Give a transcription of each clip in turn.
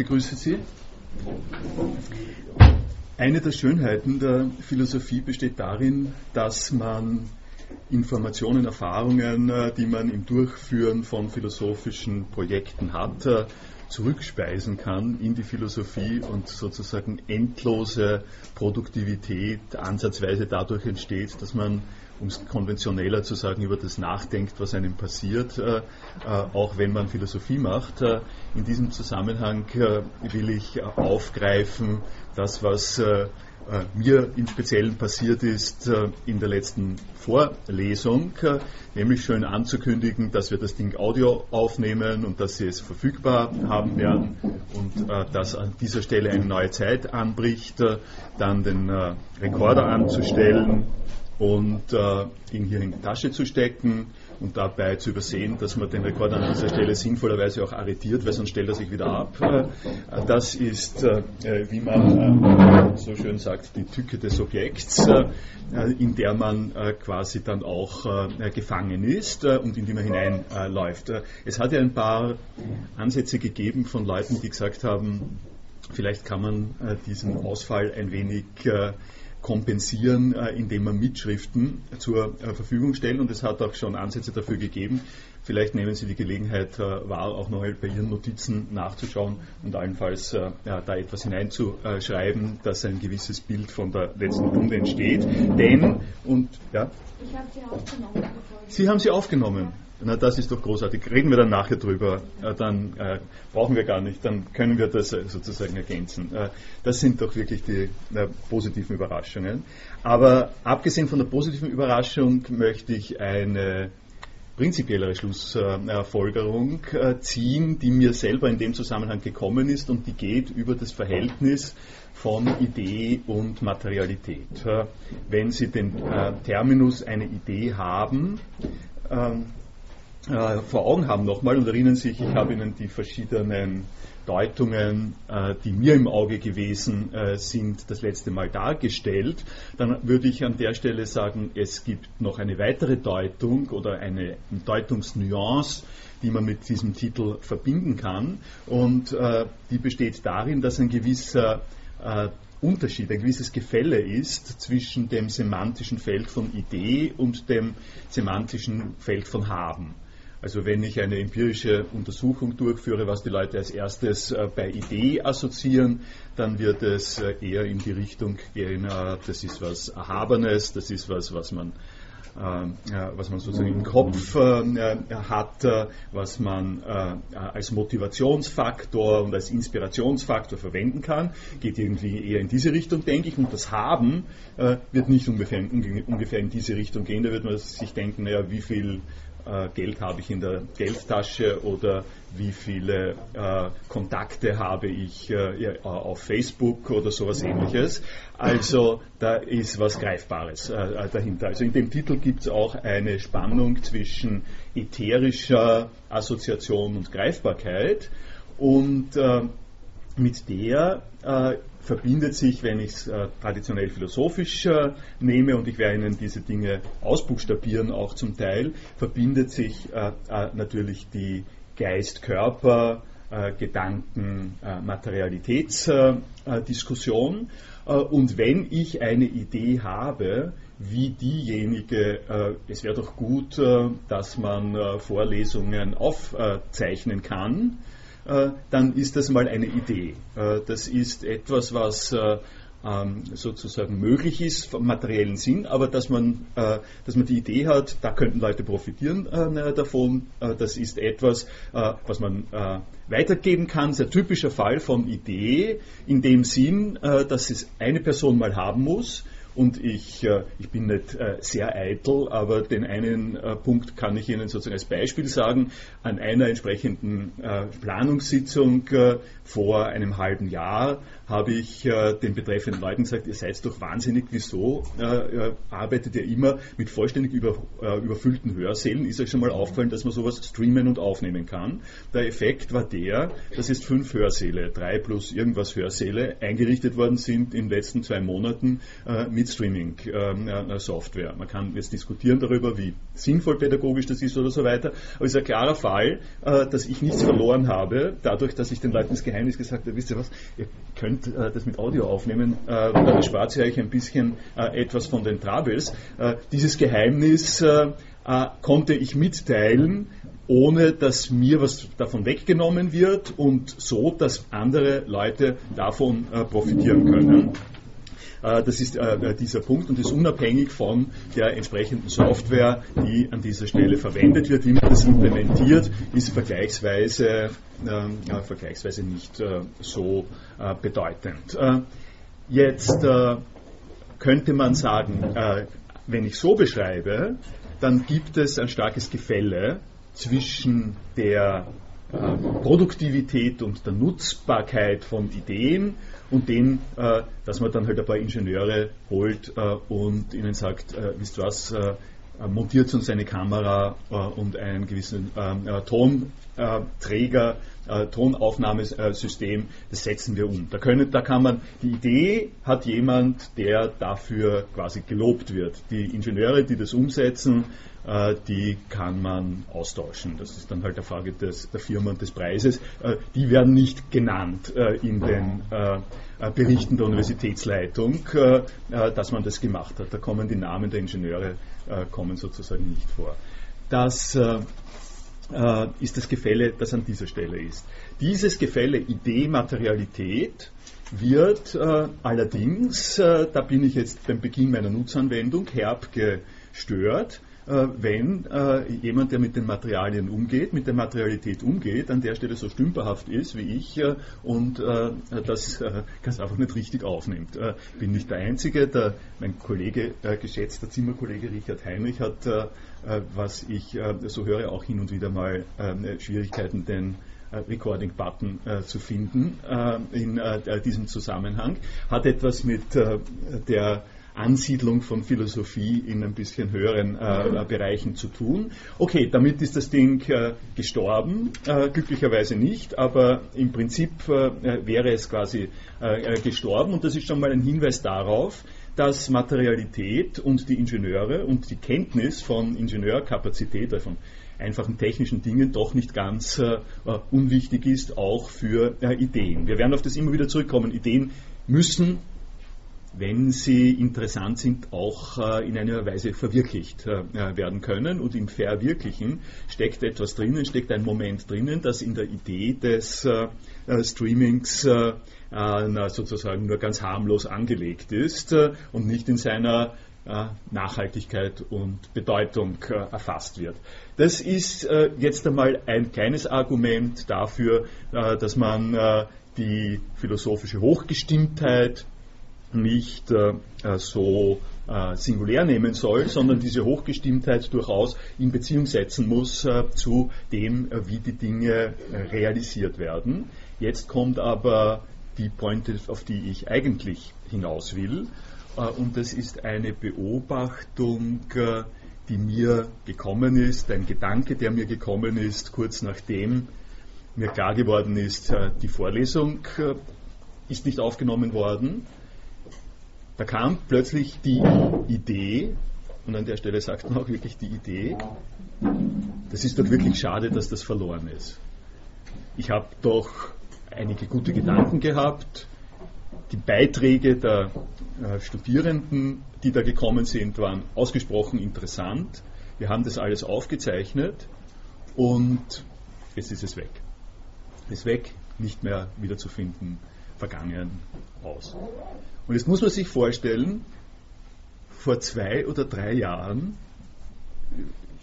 begrüße Sie. Eine der Schönheiten der Philosophie besteht darin, dass man Informationen, Erfahrungen, äh, die man im Durchführen von philosophischen Projekten hat, äh, zurückspeisen kann in die Philosophie und sozusagen endlose Produktivität ansatzweise dadurch entsteht, dass man um es konventioneller zu sagen, über das nachdenkt, was einem passiert, äh, äh, auch wenn man Philosophie macht. Äh, in diesem Zusammenhang äh, will ich aufgreifen, das, was mir im Speziellen passiert ist in der letzten Vorlesung, nämlich schön anzukündigen, dass wir das Ding Audio aufnehmen und dass Sie es verfügbar haben werden und dass an dieser Stelle eine neue Zeit anbricht, dann den Rekorder anzustellen und äh, ihn hier in die Tasche zu stecken und dabei zu übersehen, dass man den Rekord an dieser Stelle sinnvollerweise auch arretiert, weil sonst stellt er sich wieder ab. Äh, das ist, äh, wie man äh, so schön sagt, die Tücke des Objekts, in der man quasi dann auch gefangen ist und in die man hineinläuft. es hat ja ein paar Ansätze gegeben von Leuten, die gesagt haben, vielleicht kann man diesen Ausfall ein wenig kompensieren, äh, indem man Mitschriften zur äh, Verfügung stellt. Und es hat auch schon Ansätze dafür gegeben. Vielleicht nehmen Sie die Gelegenheit äh, wahr, auch noch bei Ihren Notizen nachzuschauen und allenfalls da etwas hineinzuschreiben, dass ein gewisses Bild von der letzten Runde entsteht. Denn, und ja. Ich habe Sie aufgenommen. Sie haben sie aufgenommen. Na, das ist doch großartig. Reden wir dann nachher drüber. Äh, dann äh, brauchen wir gar nicht. Dann können wir das äh, sozusagen ergänzen. Äh, das sind doch wirklich die äh, positiven Überraschungen. Aber abgesehen von der positiven Überraschung möchte ich eine prinzipiellere Schlussfolgerung äh, ziehen, die mir selber in dem Zusammenhang gekommen ist und die geht über das Verhältnis von Idee und Materialität. Wenn Sie den Terminus eine Idee haben, ähm, äh, vor Augen haben nochmal und erinnern sich, ich habe Ihnen die verschiedenen Deutungen, äh, die mir im Auge gewesen äh, sind, das letzte Mal dargestellt, dann würde ich an der Stelle sagen, es gibt noch eine weitere Deutung oder eine Deutungsnuance, die man mit diesem Titel verbinden kann. Und äh, die besteht darin, dass ein gewisser äh, Unterschied, ein gewisses Gefälle ist zwischen dem semantischen Feld von Idee und dem semantischen Feld von Haben. Also wenn ich eine empirische Untersuchung durchführe, was die Leute als erstes äh, bei Idee assoziieren, dann wird es äh, eher in die Richtung gehen, äh, das ist was Erhabenes, das ist was, was man was man sozusagen im Kopf hat, was man als Motivationsfaktor und als Inspirationsfaktor verwenden kann, geht irgendwie eher in diese Richtung, denke ich. Und das Haben wird nicht ungefähr, ungefähr in diese Richtung gehen. Da wird man sich denken, naja, wie viel äh, Geld habe ich in der Geldtasche oder wie viele äh, Kontakte habe ich äh, auf Facebook oder sowas ähnliches. Also da ist was Greifbares äh, äh, dahinter. Also in dem Titel gibt es auch eine Spannung zwischen ätherischer Assoziation und Greifbarkeit und äh, mit der verbindet sich, wenn ich es äh, traditionell philosophisch äh, nehme, und ich werde Ihnen diese Dinge ausbuchstabieren, auch zum Teil, verbindet sich äh, äh natürlich die Geist-Körper, äh, Gedanken, äh, Materialitätsdiskussion. und wenn ich eine Idee habe, wie diejenige, es wäre doch gut, dass man Vorlesungen aufzeichnen kann, äh, dann ist das mal eine Idee. Äh, das ist etwas, was äh, ähm, sozusagen möglich ist vom materiellen Sinn, aber dass man, dass man die Idee hat, da könnten Leute profitieren davon, das ist etwas, was man weitergeben kann. Sehr typischer Fall von Idee in dem Sinn, dass es eine Person mal haben muss und ich, äh, ich bin nicht äh, sehr eitel, aber den einen äh, Punkt kann ich Ihnen sozusagen als Beispiel sagen. An einer entsprechenden Planungssitzung vor einem halben Jahr habe ich äh, den betreffenden Leuten gesagt, ihr seid doch wahnsinnig, wieso äh, äh, arbeitet ihr immer mit vollständig über, äh, überfüllten Hörsälen? Ist euch schon mal aufgefallen, dass man sowas streamen und aufnehmen kann? Der Effekt war der, dass jetzt fünf Hörsäle, drei plus irgendwas Hörsäle, eingerichtet worden sind in den letzten zwei Monaten äh, mit Streaming-Software. man kann jetzt diskutieren darüber, wie sinnvoll pädagogisch das ist oder so weiter, aber es ist ein klarer Fall, äh, dass ich nichts verloren habe, dadurch, dass ich den Leuten das Geheimnis gesagt habe, wisst ihr was, ihr könnt könnt äh, das mit Audio aufnehmen, äh, dann spart ihr euch ein bisschen äh, etwas von den Troubles. Äh, dieses Geheimnis äh, äh, konnte ich mitteilen, ohne dass mir was davon weggenommen wird und so, dass andere Leute davon profitieren können. Äh, das ist äh, dieser Punkt und ist unabhängig von der entsprechenden Software, die an dieser Stelle verwendet wird. Wie man das implementiert, ist vergleichsweise, ähm, vergleichsweise nicht äh, so bedeutend. Jetzt könnte man sagen, wenn ich so beschreibe, dann gibt es ein starkes Gefälle zwischen der Produktivität und der Nutzbarkeit von Ideen und den, äh, dass man dann halt ein paar Ingenieure holt äh, und ihnen sagt, äh, wisst was, äh, montiert uns eine Kamera äh, und einen gewissen ähm, äh, Tonträger, Tonaufnahmesystem, das setzen wir um. Da, können, da kann man, die Idee hat jemand, der dafür quasi gelobt wird. Die Ingenieure, die das umsetzen, die kann man austauschen. Das ist dann halt eine Frage des, der Firma und des Preises. Äh, die werden nicht genannt äh, in den Berichten der Universitätsleitung, dass man das gemacht hat. Da kommen die Namen der Ingenieure kommen sozusagen nicht vor. Das ist das Gefälle, das an dieser Stelle ist. Dieses Gefälle Idee-Materialität wird allerdings, da bin ich jetzt beim Beginn meiner Nutzanwendung herb gestört, äh, wenn äh, jemand, der mit den Materialien umgeht, mit der Materialität umgeht, an der Stelle so stümperhaft ist wie ich äh, und das ganz einfach nicht richtig aufnimmt. Ich bin nicht der Einzige, der, mein Kollege, geschätzter Zimmerkollege Richard Heinrich hat, was ich so höre, auch hin und wieder mal Schwierigkeiten, den Recording-Button äh, zu finden äh, in äh, diesem Zusammenhang. Hat etwas mit der Ansiedlung von Philosophie in ein bisschen höheren äh, Bereichen zu tun. Okay, damit ist das Ding äh, gestorben, äh, glücklicherweise nicht, aber im Prinzip äh, wäre es quasi äh, äh, gestorben und das ist schon mal ein Hinweis darauf, dass Materialität und die Ingenieure und die Kenntnis von Ingenieurkapazität, also von einfachen technischen Dingen doch nicht ganz äh, unwichtig ist, auch für äh, Ideen. Wir werden auf das immer wieder zurückkommen. Ideen müssen wenn sie interessant sind, auch äh, in einer Weise verwirklicht äh, werden können. Und im Verwirklichen steckt etwas drinnen, steckt ein Moment drinnen, das in der Idee des äh, Streamings sozusagen nur ganz harmlos angelegt ist und nicht in seiner Nachhaltigkeit und Bedeutung erfasst wird. Das ist jetzt einmal ein kleines Argument dafür, dass man die philosophische Hochgestimmtheit nicht äh, so äh, singulär nehmen soll, sondern diese Hochgestimmtheit durchaus in Beziehung setzen muss äh, zu dem, äh, wie die Dinge äh, realisiert werden. Jetzt kommt aber die Pointe, auf die ich eigentlich hinaus will, äh, und das ist eine Beobachtung, die mir gekommen ist, ein Gedanke, der mir gekommen ist, kurz nachdem mir klar geworden ist, die Vorlesung ist nicht aufgenommen worden da kam plötzlich die Idee, und an der Stelle sagt man auch wirklich die Idee, das ist doch wirklich schade, dass das verloren ist. Ich habe doch einige gute Gedanken gehabt. Die Beiträge der äh, Studierenden, die da gekommen sind, waren ausgesprochen interessant. Wir haben das alles aufgezeichnet und jetzt ist es weg. Es ist weg, nicht mehr wiederzufinden, vergangen, aus. Und jetzt muss man sich vorstellen, vor zwei oder drei Jahren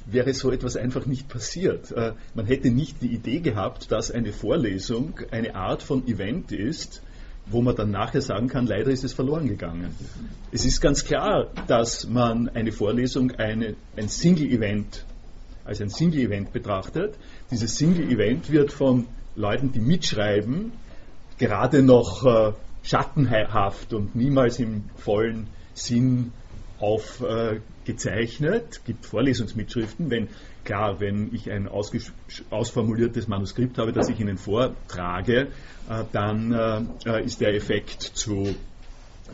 wäre so etwas einfach nicht passiert. Äh, man hätte nicht die Idee gehabt, dass eine Vorlesung eine Art von Event ist, wo man dann nachher sagen kann, leider ist es verloren gegangen. Es ist ganz klar, dass man eine Vorlesung eine, ein Single-Event als ein Single-Event betrachtet. Dieses Single-Event wird von Leuten, die mitschreiben, gerade noch äh, schattenhaft und niemals im vollen Sinn aufgezeichnet. Es gibt Vorlesungsmitschriften, wenn klar, wenn ich ein ausformuliertes Manuskript habe, das ich Ihnen vortrage, äh, dann äh, ist der Effekt zu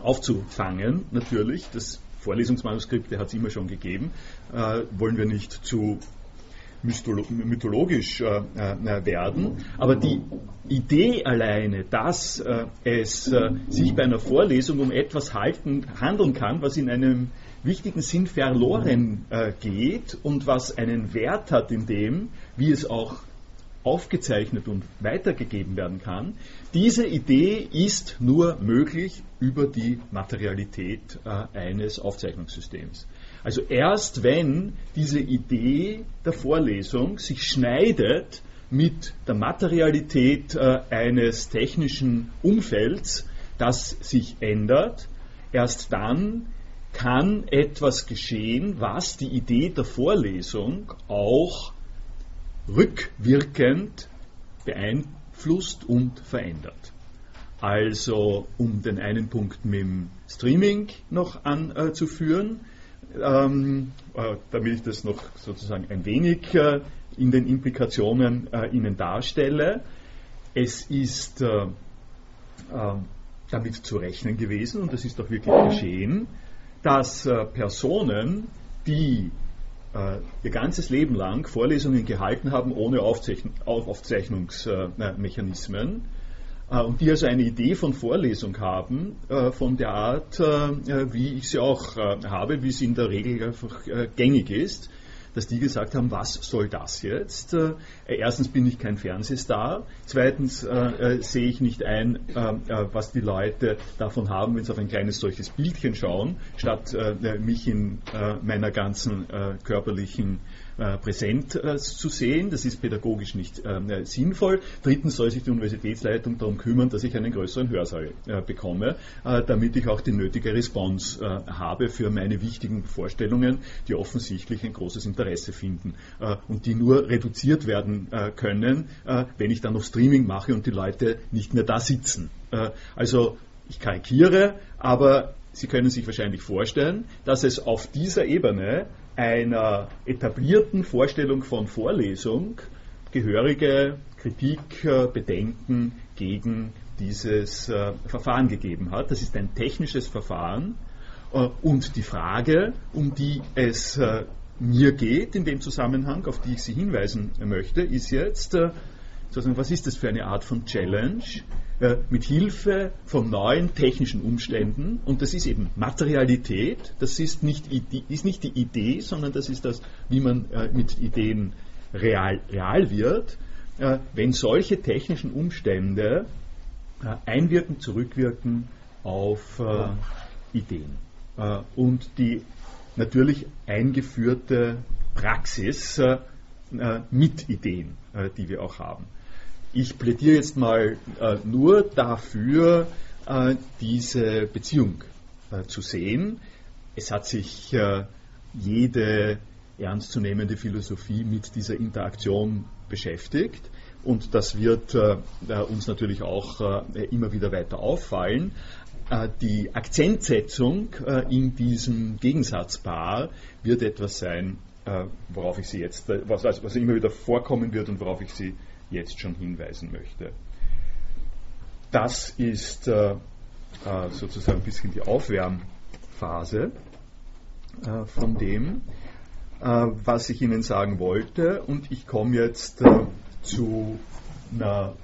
aufzufangen, natürlich. Das Vorlesungsmanuskripte hat es immer schon gegeben. Äh, wollen wir nicht zu mythologisch äh, äh, werden. Aber die Idee alleine, dass äh, es sich bei einer Vorlesung um etwas halten, handeln kann, was in einem wichtigen Sinn verloren geht und was einen Wert hat in dem, wie es auch aufgezeichnet und weitergegeben werden kann. Diese Idee ist nur möglich über die Materialität äh, eines Aufzeichnungssystems. Also erst wenn diese Idee der Vorlesung sich schneidet mit der Materialität äh, eines technischen Umfelds, das sich ändert, erst dann kann etwas geschehen, was die Idee der Vorlesung auch rückwirkend beeinflusst und verändert. Also um den einen Punkt mit dem Streaming noch anzuführen, ähm, äh, damit ich das noch sozusagen ein wenig äh, in den Implikationen äh, Ihnen darstelle. Es ist äh, ähm, damit zu rechnen gewesen, und das ist auch wirklich geschehen, dass Personen, die ihr ganzes Leben lang Vorlesungen gehalten haben ohne Aufzeichn Aufzeichnungsmechanismen, und die also eine Idee von Vorlesung haben, äh, von der Art, äh, wie ich sie auch habe, wie sie in der Regel einfach gängig ist, dass die gesagt haben, was soll das jetzt? erstens bin ich kein Fernsehstar, zweitens sehe ich nicht ein, was die Leute davon haben, wenn sie auf ein kleines solches Bildchen schauen, statt mich in meiner ganzen körperlichen äh, präsent äh, zu sehen. Das ist pädagogisch nicht ähm, äh, sinnvoll. Drittens soll sich die Universitätsleitung darum kümmern, dass ich einen größeren Hörsaal äh, bekomme, äh, damit ich auch die nötige Response äh, habe für meine wichtigen Vorstellungen, die offensichtlich ein großes Interesse finden und die nur reduziert werden können, wenn ich dann noch Streaming mache und die Leute nicht mehr da sitzen. also ich karikiere, aber Sie können sich wahrscheinlich vorstellen, dass es auf dieser Ebene einer etablierten Vorstellung von Vorlesung gehörige Kritik, äh, Bedenken gegen dieses äh, Verfahren gegeben hat. Das ist ein technisches Verfahren äh, und die Frage, um die es mir geht in dem Zusammenhang, auf die ich Sie hinweisen möchte, ist jetzt, was ist das für eine Art von Challenge, äh, mit Hilfe von neuen technischen Umständen, und das ist eben Materialität, das ist nicht, ist nicht die Idee, sondern das ist das, wie man äh, mit Ideen real, real wird, äh, wenn solche technischen Umstände einwirken, zurückwirken auf Ideen. und die natürlich eingeführte Praxis mit Ideen, die wir auch haben. Ich plädiere jetzt mal äh, nur dafür, äh, diese Beziehung äh, zu sehen. Es hat sich äh, jede ernstzunehmende Philosophie mit dieser Interaktion beschäftigt und das wird äh, uns natürlich auch äh, immer wieder weiter auffallen. die Akzentsetzung in diesem Gegensatzpaar wird etwas sein, worauf ich Sie jetzt, was, was immer wieder vorkommen wird und worauf ich Sie jetzt schon hinweisen möchte. Das ist äh, äh, sozusagen ein bisschen die Aufwärmphase äh, von dem, äh, was ich Ihnen sagen wollte. Und ich komme jetzt äh, zu einer,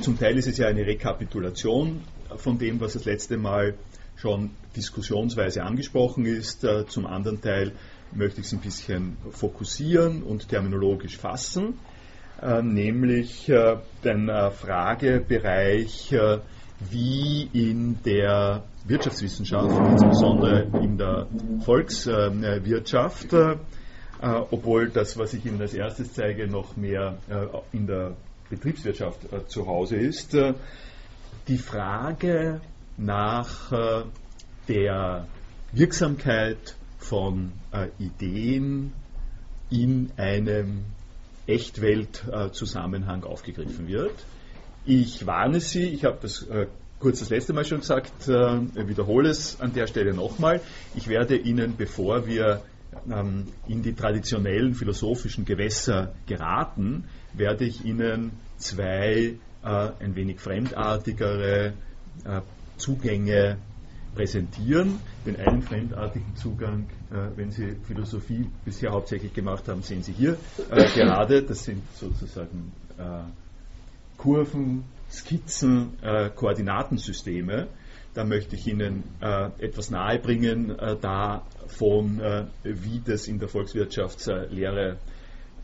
zum Teil ist es ja eine Rekapitulation von dem, was das letzte Mal schon diskussionsweise angesprochen ist. Äh, zum anderen Teil möchte ich es ein bisschen fokussieren und terminologisch fassen. Äh, nämlich äh, den äh, Fragebereich, wie in der Wirtschaftswissenschaft, insbesondere in der Volkswirtschaft, obwohl das, was ich Ihnen als erstes zeige, noch mehr in der Betriebswirtschaft zu Hause ist, die Frage nach der Wirksamkeit von Ideen in einem Echtwelt-Zusammenhang aufgegriffen wird. Ich warne Sie, ich habe das äh, kurz das letzte Mal schon gesagt, äh, wiederhole es an der Stelle nochmal. Ich werde Ihnen, bevor wir ähm, in die traditionellen philosophischen Gewässer geraten, werde ich Ihnen zwei äh, ein wenig fremdartigere äh, Zugänge präsentieren. Den einen fremdartigen Zugang, wenn Sie Philosophie bisher hauptsächlich gemacht haben, sehen Sie hier äh, gerade. Das sind sozusagen äh, Kurven, Skizzen, äh, Koordinatensysteme. Da möchte ich Ihnen äh, etwas nahebringen äh, davon, wie das in der Volkswirtschaftslehre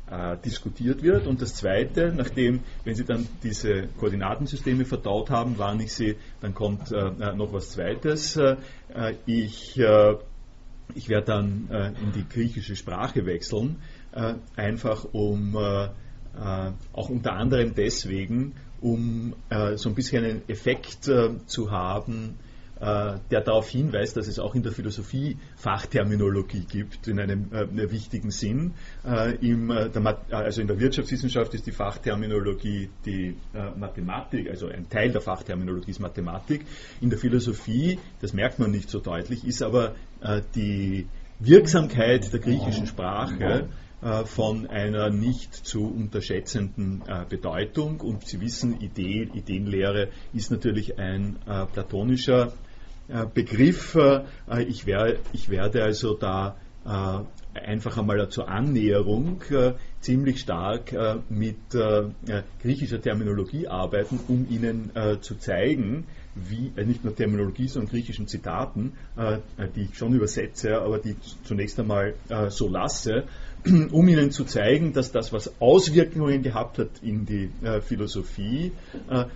äh, diskutiert wird. Und das Zweite, nachdem, wenn Sie dann diese Koordinatensysteme verdaut haben, warne ich Sie, dann kommt äh, noch was Zweites. Äh, ich, ich werde dann in die griechische Sprache wechseln, einfach um auch unter anderem deswegen, um so ein bisschen einen Effekt zu haben, äh, der darauf hinweist, dass es auch in der Philosophie Fachterminologie gibt, in einem äh, wichtigen Sinn. Äh, im, der, also in der Wirtschaftswissenschaft ist die Fachterminologie die Mathematik, also ein Teil der Fachterminologie ist Mathematik. In der Philosophie, das merkt man nicht so deutlich, ist aber die Wirksamkeit der griechischen Sprache von einer nicht zu unterschätzenden Bedeutung. Und Sie wissen, Idee, Ideenlehre ist natürlich ein platonischer äh, Begriff. Äh, ich, wär, ich, werde also da äh, einfach einmal zur Annäherung ziemlich stark mit griechischer Terminologie arbeiten, um Ihnen zu zeigen, wie, nicht nur Terminologie, sondern griechischen Zitaten, die ich schon übersetze, aber die zunächst einmal so lasse, um Ihnen zu zeigen, dass das, was Auswirkungen gehabt hat in die Philosophie,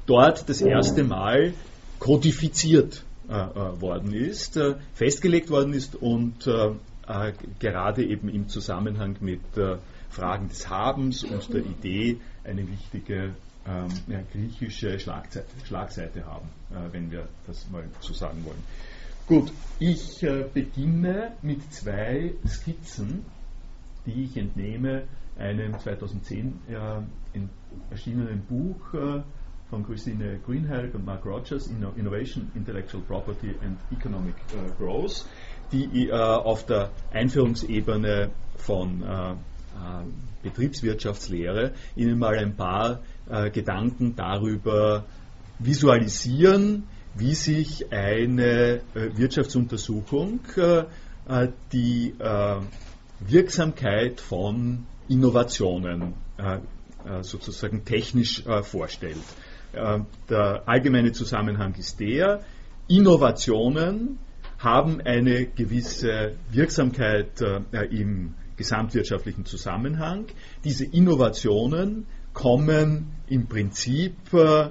dort das erste Mal kodifiziert äh, äh, worden ist, äh, festgelegt worden ist und gerade eben im Zusammenhang mit Fragen des Habens und der Idee eine wichtige ähm, griechische Schlagseite, haben, äh, wenn wir das mal so sagen wollen. Gut, ich äh, beginne mit zwei Skizzen, die ich entnehme einem 2010 äh, erschienenen Buch von Christine Greenhalgh und Mark Rogers, Innovation, Intellectual Property and Economic äh, Growth, die äh, auf der Einführungsebene von äh, äh Betriebswirtschaftslehre Ihnen mal ein paar äh, Gedanken darüber visualisieren, wie sich eine äh, Wirtschaftsuntersuchung die Wirksamkeit von Innovationen sozusagen technisch vorstellt. Äh, der allgemeine Zusammenhang ist der, Innovationen haben eine gewisse Wirksamkeit äh, im gesamtwirtschaftlichen Zusammenhang. Diese Innovationen kommen im Prinzip, äh,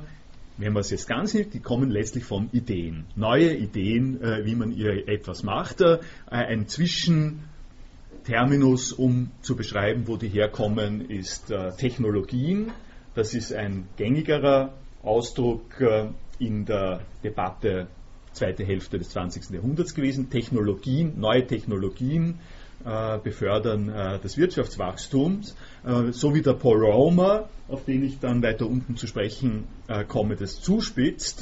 wenn man es jetzt ganz nimmt, die kommen letztlich von Ideen. Neue Ideen, wie man etwas macht. Ein Zwischenterminus, um zu beschreiben, wo die herkommen, ist Technologien. Das ist ein gängigerer Ausdruck äh, in der Debatte zweite Hälfte des 20. Jahrhunderts gewesen. Technologien, neue Technologien äh, befördern äh, das Wirtschaftswachstum. So wie der Paul Romer, auf den ich dann weiter unten zu sprechen komme, das zuspitzt,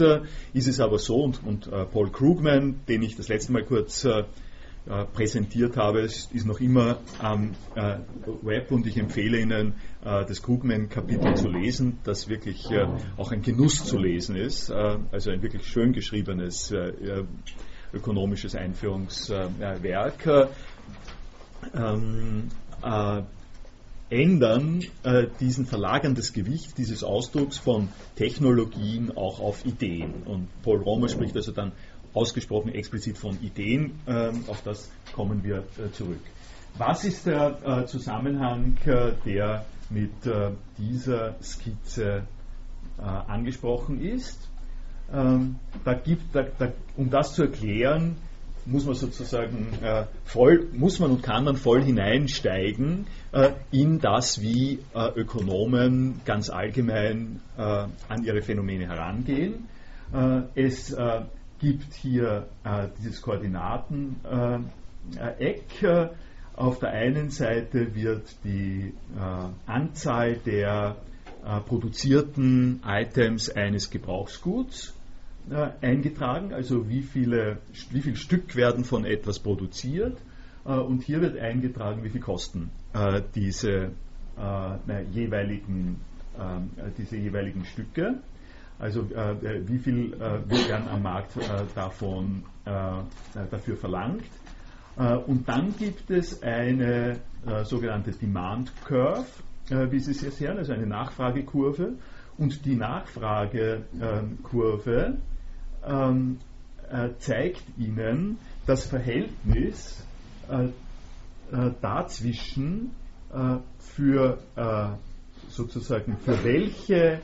ist es aber so, und Paul Krugman, den ich das letzte Mal kurz äh, präsentiert habe, ist, noch immer am äh, Web und ich empfehle Ihnen, äh, das Krugman-Kapitel zu lesen, das wirklich äh, auch ein Genuss zu lesen ist, äh, also ein wirklich schön geschriebenes äh, ökonomisches Einführungswerk. Ähm, ändern diesen verlagerndes Gewicht dieses Ausdrucks von Technologien auch auf Ideen. Und Paul Romer spricht also dann ausgesprochen explizit von Ideen. Ähm, auf das kommen wir äh, zurück. Was ist der äh, Zusammenhang, äh, der mit dieser Skizze angesprochen ist? Ähm, da gibt, da, da, um das zu erklären, muss man sozusagen äh, voll, muss man und kann man voll hineinsteigen äh, in das, wie äh, Ökonomen ganz allgemein an ihre Phänomene herangehen. es gibt hier äh, dieses Koordinateneck. Äh, auf der einen Seite wird die äh, Anzahl der äh, produzierten Items eines Gebrauchsguts eingetragen, also wie, viele, wie viel Stück werden von etwas produziert. und hier wird eingetragen, wie viel kosten diese, jeweiligen, diese jeweiligen Stücke. Also äh, wie viel äh, wird dann am Markt äh, davon dafür verlangt. und dann gibt es eine sogenannte Demand Curve, wie Sie es sehen, also eine Nachfragekurve. Und die Nachfragekurve ähm, zeigt Ihnen das Verhältnis dazwischen für sozusagen für welche äh,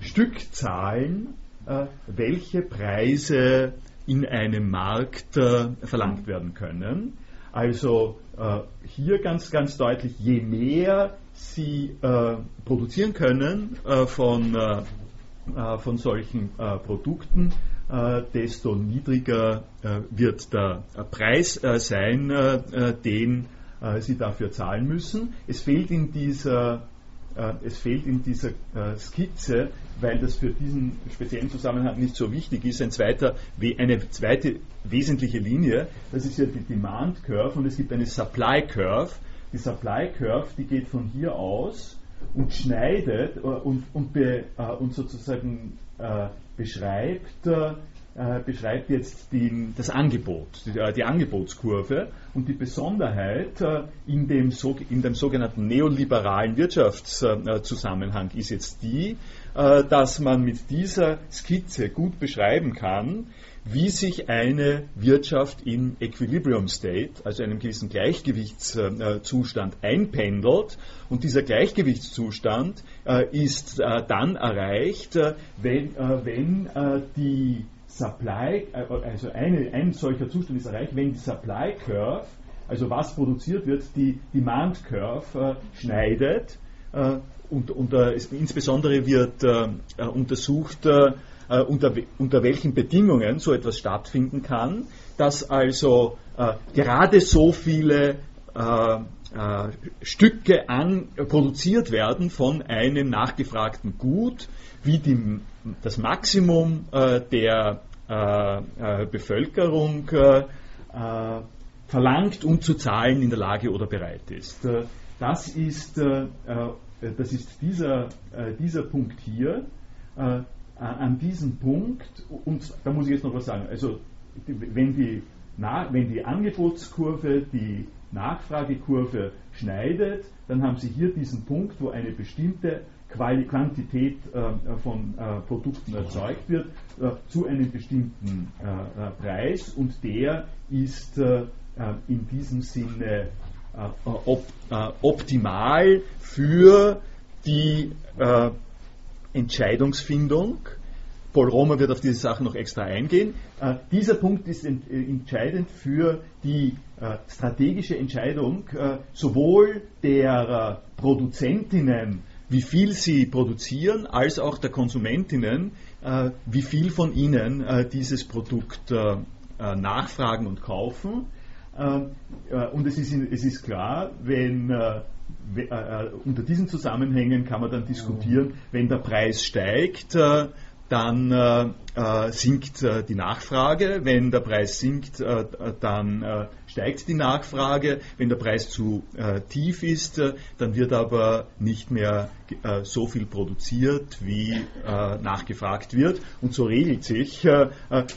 Stückzahlen, äh, welche Preise in einem Markt äh, verlangt werden können. Also äh, hier ganz, ganz deutlich, je mehr Sie äh, produzieren können äh, von, von solchen Produkten, desto niedriger wird der Preis sein, den Sie dafür zahlen müssen. Es fehlt in dieser äh, es fehlt in dieser äh, Skizze, weil das für diesen speziellen Zusammenhang nicht so wichtig ist, ein zweiter, eine zweite wesentliche Linie. Das ist ja die Demand Curve und es gibt eine Supply Curve. Die Supply Curve, die geht von hier aus und schneidet äh, und, und, be, und sozusagen beschreibt äh, beschreibt jetzt die, das Angebot, die, äh, die, Angebotskurve und die Besonderheit äh, in, dem, so, in, dem, sogenannten neoliberalen Wirtschaftszusammenhang ist jetzt die, äh, dass man mit dieser Skizze gut beschreiben kann, wie sich eine Wirtschaft in Equilibrium State, also einem gewissen Gleichgewichtszustand, einpendelt. Und dieser Gleichgewichtszustand äh, ist äh, dann erreicht, wenn, wenn die Supply, äh, also eine, ein solcher Zustand ist erreicht, wenn die Supply Curve, also was produziert wird, die Demand Curve äh, schneidet äh, und, und äh, insbesondere wird äh, äh, untersucht, unter, unter welchen Bedingungen so etwas stattfinden kann, dass also gerade so viele Stücke an, produziert werden von einem nachgefragten Gut, wie die, das Maximum äh, der äh, äh Bevölkerung äh, äh, verlangt und zu zahlen in der Lage oder bereit ist. das, ist das ist dieser, dieser Punkt hier. an diesem Punkt, und da muss ich jetzt noch was sagen, also wenn die, wenn die Angebotskurve die Nachfragekurve schneidet, dann haben Sie hier diesen Punkt, wo eine bestimmte Quali Quantität äh, von äh, Produkten erzeugt wird, äh, zu einem bestimmten äh, äh, Preis und der ist äh, in diesem Sinne op optimal für die Entscheidungsfindung. Paul Romer wird auf diese Sachen noch extra eingehen. dieser Punkt ist entscheidend für die strategische Entscheidung sowohl der Produzentinnen wie viel sie produzieren, als auch der Konsumentinnen, äh, wie viel von ihnen äh, dieses Produkt äh, nachfragen und kaufen. und es ist, es ist klar, wenn unter diesen Zusammenhängen kann man dann diskutieren, wenn der Preis steigt, dann äh, äh, sinkt äh, die Nachfrage. Wenn der Preis sinkt, dann steigt die Nachfrage. Wenn der Preis zu tief ist, dann wird aber nicht mehr so viel produziert, wie nachgefragt wird. Und so regelt sich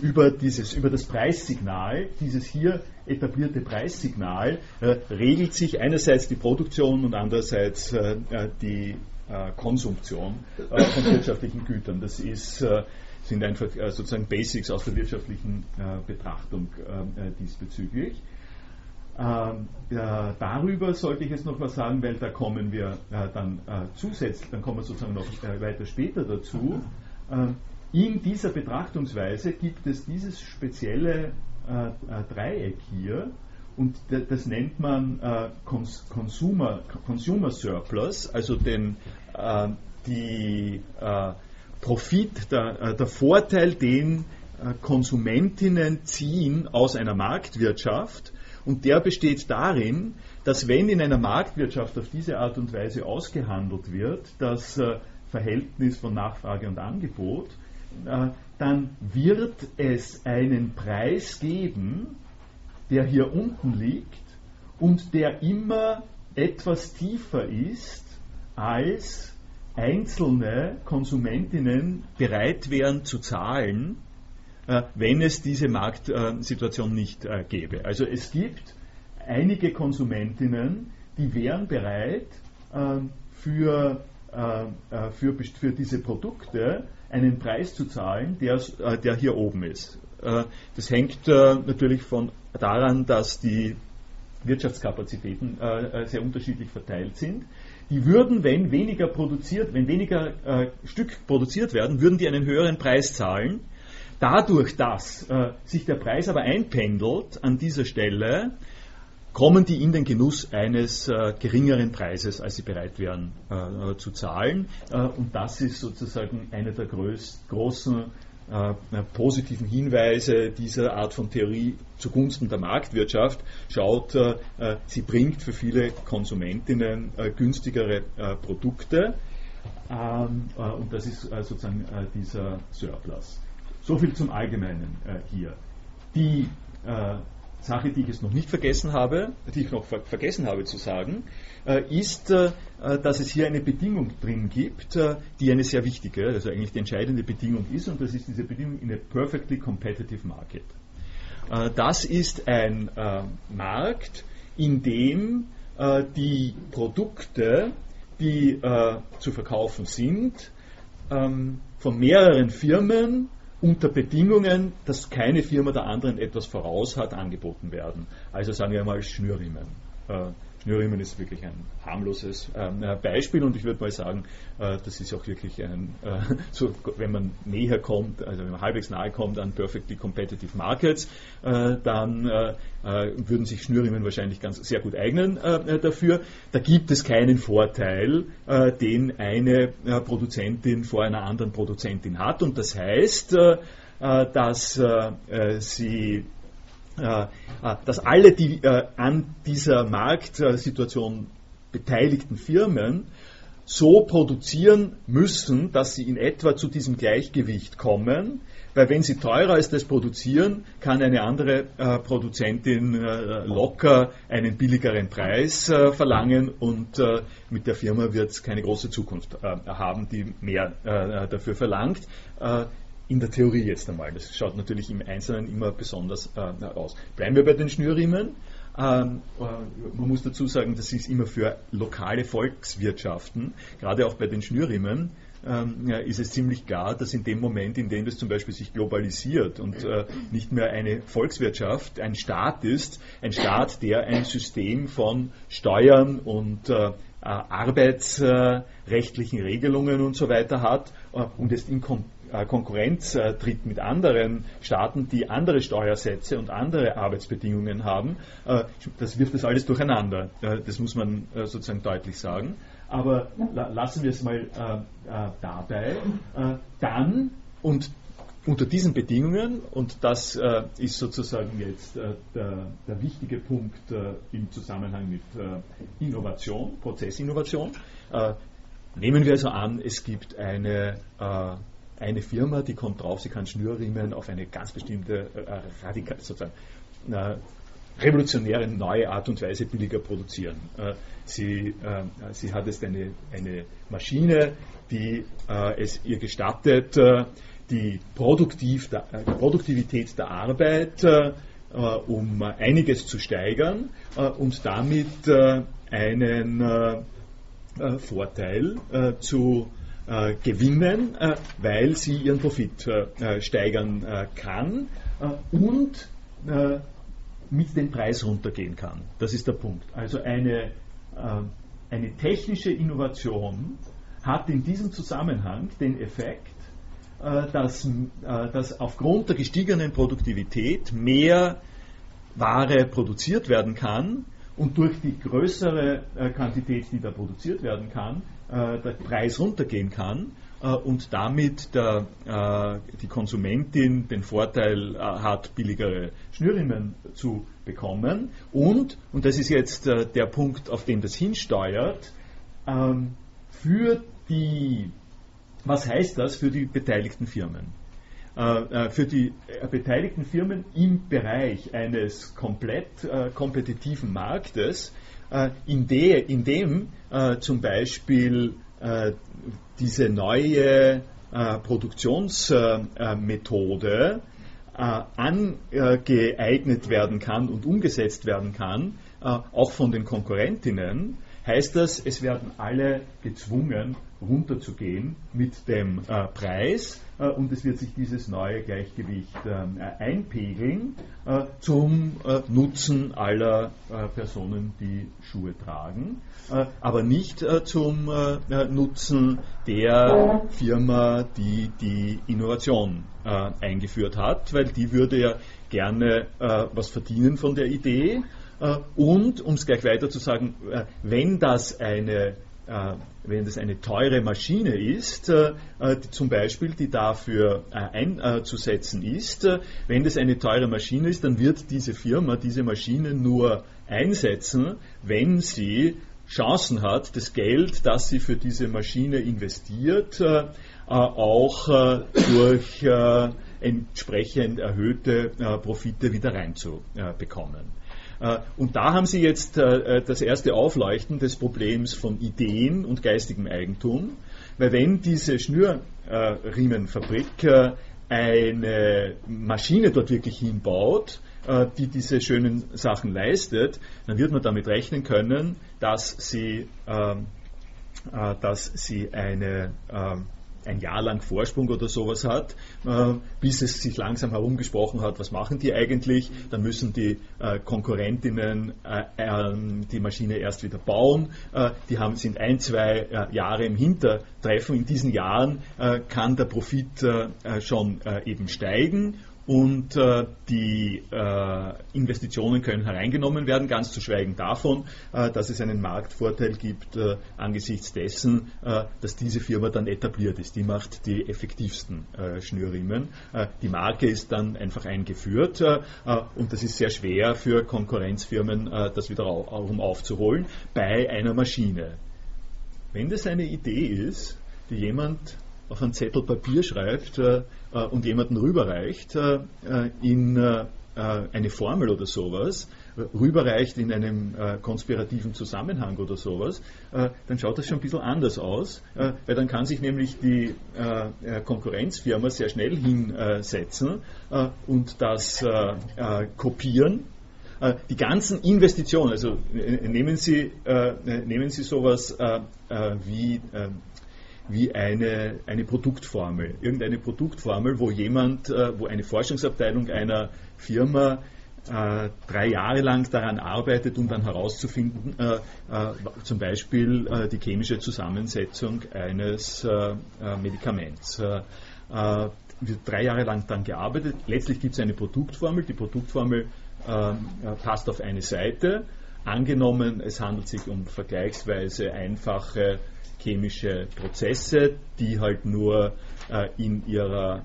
über, dieses, über das Preissignal, dieses hier etablierte Preissignal, regelt sich einerseits die Produktion und andererseits die Konsumption äh, von wirtschaftlichen Gütern. Das ist, äh, sind einfach sozusagen Basics aus der wirtschaftlichen Betrachtung diesbezüglich. Ähm, darüber sollte ich jetzt noch was sagen, weil da kommen wir dann zusätzlich, dann kommen wir sozusagen noch weiter später dazu. Ähm, in dieser Betrachtungsweise gibt es dieses spezielle Dreieck hier, und das nennt man äh, Consumer, Consumer Surplus, also den äh, die, äh, Profit, der, äh, der, Vorteil, den äh, Konsumentinnen ziehen aus einer Marktwirtschaft. Und der besteht darin, dass wenn in einer Marktwirtschaft auf diese Art und Weise ausgehandelt wird, das äh, Verhältnis von Nachfrage und Angebot, dann wird es einen Preis geben, der hier unten liegt und der immer etwas tiefer ist, als einzelne Konsumentinnen bereit wären zu zahlen, äh, wenn es diese Marktsituation nicht äh, gäbe. Also es gibt einige Konsumentinnen, die wären bereit, ähm, für, äh, für, für diese Produkte einen Preis zu zahlen, der, der hier oben ist. Das hängt natürlich von, daran, dass die Wirtschaftskapazitäten sehr unterschiedlich verteilt sind. Die würden, wenn weniger produziert, wenn weniger äh, Stück produziert werden, würden die einen höheren Preis zahlen. Dadurch, dass äh, sich der Preis aber einpendelt an dieser Stelle, kommen die in den Genuss eines äh, geringeren Preises, als sie bereit wären äh, zu zahlen. Äh, und das ist sozusagen einer der größ, großen äh, positiven Hinweise dieser Art von Theorie zugunsten der Marktwirtschaft schaut, äh, äh, sie bringt für viele Konsumentinnen günstigere Produkte. Ähm, und das ist sozusagen dieser Surplus. So viel zum Allgemeinen hier. Die Sache, die ich jetzt noch nicht vergessen habe, die ich noch ver vergessen habe zu sagen, äh, ist, äh, dass es hier eine Bedingung drin gibt, äh, die eine sehr wichtige, also eigentlich die entscheidende Bedingung ist, und das ist diese Bedingung in a perfectly competitive market. Äh, das ist ein äh, Markt, in dem äh, die Produkte, die zu verkaufen sind, ähm, von mehreren Firmen unter Bedingungen, dass keine Firma der anderen etwas voraus hat, angeboten werden. Also sagen wir mal Schnürriemen. Äh, Schnürriemen ist wirklich ein harmloses ähm, äh, Beispiel und ich würde mal sagen, äh, das ist auch wirklich ein, äh, so, wenn man näher kommt, also wenn man halbwegs nahe kommt an perfectly competitive markets, äh, dann äh, würden sich Schnürriemen wahrscheinlich ganz sehr gut eignen dafür. Da gibt es keinen Vorteil, den eine Produzentin vor einer anderen Produzentin hat und das heißt, dass sie äh, äh, dass alle die äh, an dieser Marktsituation beteiligten Firmen so produzieren müssen, dass sie in etwa zu diesem Gleichgewicht kommen, weil wenn sie teurer als das produzieren, kann eine andere äh, Produzentin äh, locker einen billigeren Preis äh, verlangen und mit der Firma wird es keine große Zukunft haben, die mehr dafür verlangt in der Theorie jetzt einmal. Das schaut natürlich im Einzelnen immer besonders äh, aus. Bleiben wir bei den Schnürriemen. Ähm, äh, man muss dazu sagen, das ist immer für lokale Volkswirtschaften, gerade auch bei den Schnürriemen, ähm, ist es ziemlich klar, dass in dem Moment, in dem das zum Beispiel sich globalisiert und äh, nicht mehr eine Volkswirtschaft, ein Staat ist, ein Staat, der ein System von Steuern und äh, arbeitsrechtlichen Regelungen und so weiter hat äh, und es in Kon äh, Konkurrenz äh, tritt mit anderen Staaten, die andere Steuersätze und andere Arbeitsbedingungen haben, äh, das wirft das alles durcheinander. das muss man sozusagen deutlich sagen. Aber lassen wir es mal dabei. dann und unter diesen Bedingungen, und das äh, ist sozusagen jetzt äh, der, der, wichtige Punkt äh, im Zusammenhang mit Innovation, Prozessinnovation, nehmen wir also an, es gibt eine eine Firma, die kommt drauf, sie kann Schnürriemen auf eine ganz bestimmte äh, radikal, sozusagen, äh, revolutionäre neue Art und Weise billiger produzieren. Äh, sie, äh, sie hat jetzt eine, eine Maschine, die äh, es ihr gestattet, äh, die, Produktiv, die Produktivität der Arbeit um einiges zu steigern und damit einen Vorteil zu äh, gewinnen, äh, weil sie ihren Profit äh, steigern äh, kann äh, und äh, mit dem Preis runtergehen kann. Das ist der Punkt. Also eine, eine technische Innovation hat in diesem Zusammenhang den Effekt, dass, dass aufgrund der gestiegenen Produktivität mehr Ware produziert werden kann und durch die größere Quantität, die da produziert werden kann, äh, der Preis runtergehen kann äh, und damit der, äh, die Konsumentin den Vorteil hat, billigere Schnürriemen zu bekommen. Und, und das ist jetzt der Punkt, auf den das hinsteuert, ähm, für die, was heißt das für die beteiligten Firmen? Für die beteiligten Firmen im Bereich eines komplett kompetitiven Marktes, in, der, in dem zum Beispiel diese neue Produktionsmethode angeeignet werden kann und umgesetzt werden kann, auch von den Konkurrentinnen, heißt das, es werden alle gezwungen, runterzugehen mit dem äh, Preis äh, und es wird sich dieses neue Gleichgewicht ähm, äh, einpegeln zum Nutzen aller Personen, die Schuhe tragen, aber nicht zum Nutzen der Firma, die die Innovation eingeführt hat, weil die würde ja gerne was verdienen von der Idee äh, und, um es gleich weiter zu sagen, äh, wenn das eine äh, wenn das eine teure Maschine ist, zum Beispiel, die dafür einzusetzen ist, wenn das eine teure Maschine ist, dann wird diese Firma diese Maschine nur einsetzen, wenn sie Chancen hat, das Geld, das sie für diese Maschine investiert, auch durch entsprechend erhöhte Profite wieder reinzubekommen. Äh, und da haben Sie jetzt äh, das erste Aufleuchten des Problems von Ideen und geistigem Eigentum, weil wenn diese Schnürriemenfabrik äh, eine Maschine dort wirklich hinbaut, die diese schönen Sachen leistet, dann wird man damit rechnen können, dass sie, ähm, dass sie eine ähm, ein Jahr lang Vorsprung oder sowas hat, äh, bis es sich langsam herumgesprochen hat, was machen die eigentlich, dann müssen die äh, Konkurrentinnen äh, ähm, die Maschine erst wieder bauen, äh, die haben, sind ein, zwei äh, Jahre im Hintertreffen, in diesen Jahren äh, kann der Profit schon eben steigen und äh, die äh, Investitionen können hereingenommen werden, ganz zu schweigen davon, äh, dass es einen Marktvorteil gibt äh, angesichts dessen, äh, dass diese Firma dann etabliert ist. Die macht die effektivsten äh, Schnürriemen. die Marke ist dann einfach eingeführt und das ist sehr schwer für Konkurrenzfirmen, das wieder auf, aufzuholen bei einer Maschine. Wenn das eine Idee ist, die jemand auf einen Zettel Papier schreibt, äh, und jemanden rüberreicht äh, äh, in eine Formel oder sowas, rüberreicht in einem äh, konspirativen Zusammenhang oder sowas, äh, dann schaut das schon ein bisschen anders aus, äh, weil dann kann sich nämlich die Konkurrenzfirma sehr schnell hinsetzen und das kopieren. Die ganzen Investitionen, also nehmen Sie, nehmen Sie sowas wie wie eine, eine Produktformel. Irgendeine Produktformel, wo jemand, äh, wo eine Forschungsabteilung einer Firma äh, drei Jahre lang daran arbeitet, um dann herauszufinden, äh, äh, zum Beispiel äh, die chemische Zusammensetzung eines äh, Medikaments. wird drei Jahre lang dann gearbeitet. Letztlich gibt es eine Produktformel. Die Produktformel passt auf eine Seite. Angenommen, es handelt sich um vergleichsweise einfache chemische Prozesse, die halt nur äh, in ihrer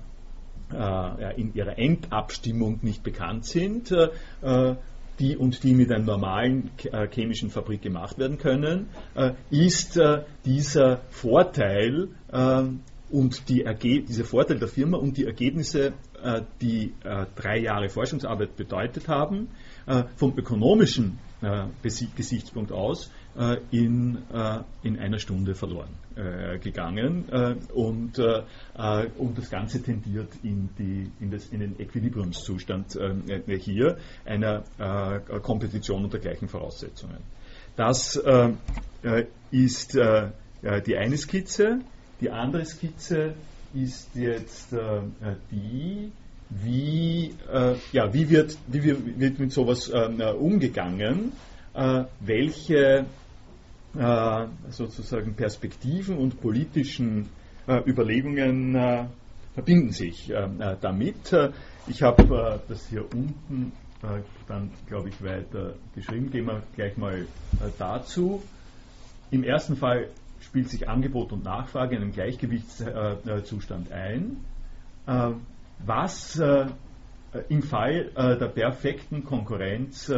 äh, in ihrer Endabstimmung nicht bekannt sind, äh, die und die mit einer normalen äh, chemischen Fabrik gemacht werden können, äh, ist äh, dieser Vorteil und die dieser Vorteil der Firma und die Ergebnisse, die drei Jahre Forschungsarbeit bedeutet haben, vom ökonomischen Gesichtspunkt aus äh, in, äh, in einer Stunde verloren äh, gegangen und, und das Ganze tendiert in, die, in, das, in den Equilibriumszustand hier einer Kompetition unter gleichen Voraussetzungen. Das ist die eine Skizze. Die andere Skizze ist jetzt die, wie, ja, wie, wird, wie wird mit sowas umgegangen, welche äh, sozusagen Perspektiven und politischen äh, Überlegungen äh, verbinden sich damit. Ich habe das hier unten dann, glaube ich, weiter geschrieben. Gehen wir gleich mal dazu. Im ersten Fall spielt sich Angebot und Nachfrage in einem Gleichgewichtszustand ein. Was im Fall der perfekten Konkurrenz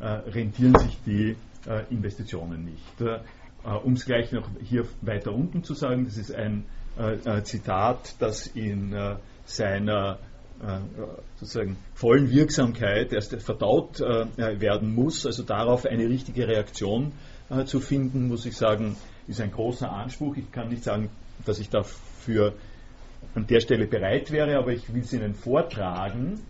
rentieren sich die äh, Investitionen nicht. Äh, um es gleich noch hier weiter unten zu sagen, das ist ein Zitat, das in seiner sozusagen vollen Wirksamkeit erst verdaut werden muss, also darauf eine richtige Reaktion zu finden, muss ich sagen, ist ein großer Anspruch. Ich kann nicht sagen, dass ich dafür an der Stelle bereit wäre, aber ich will es Ihnen vortragen.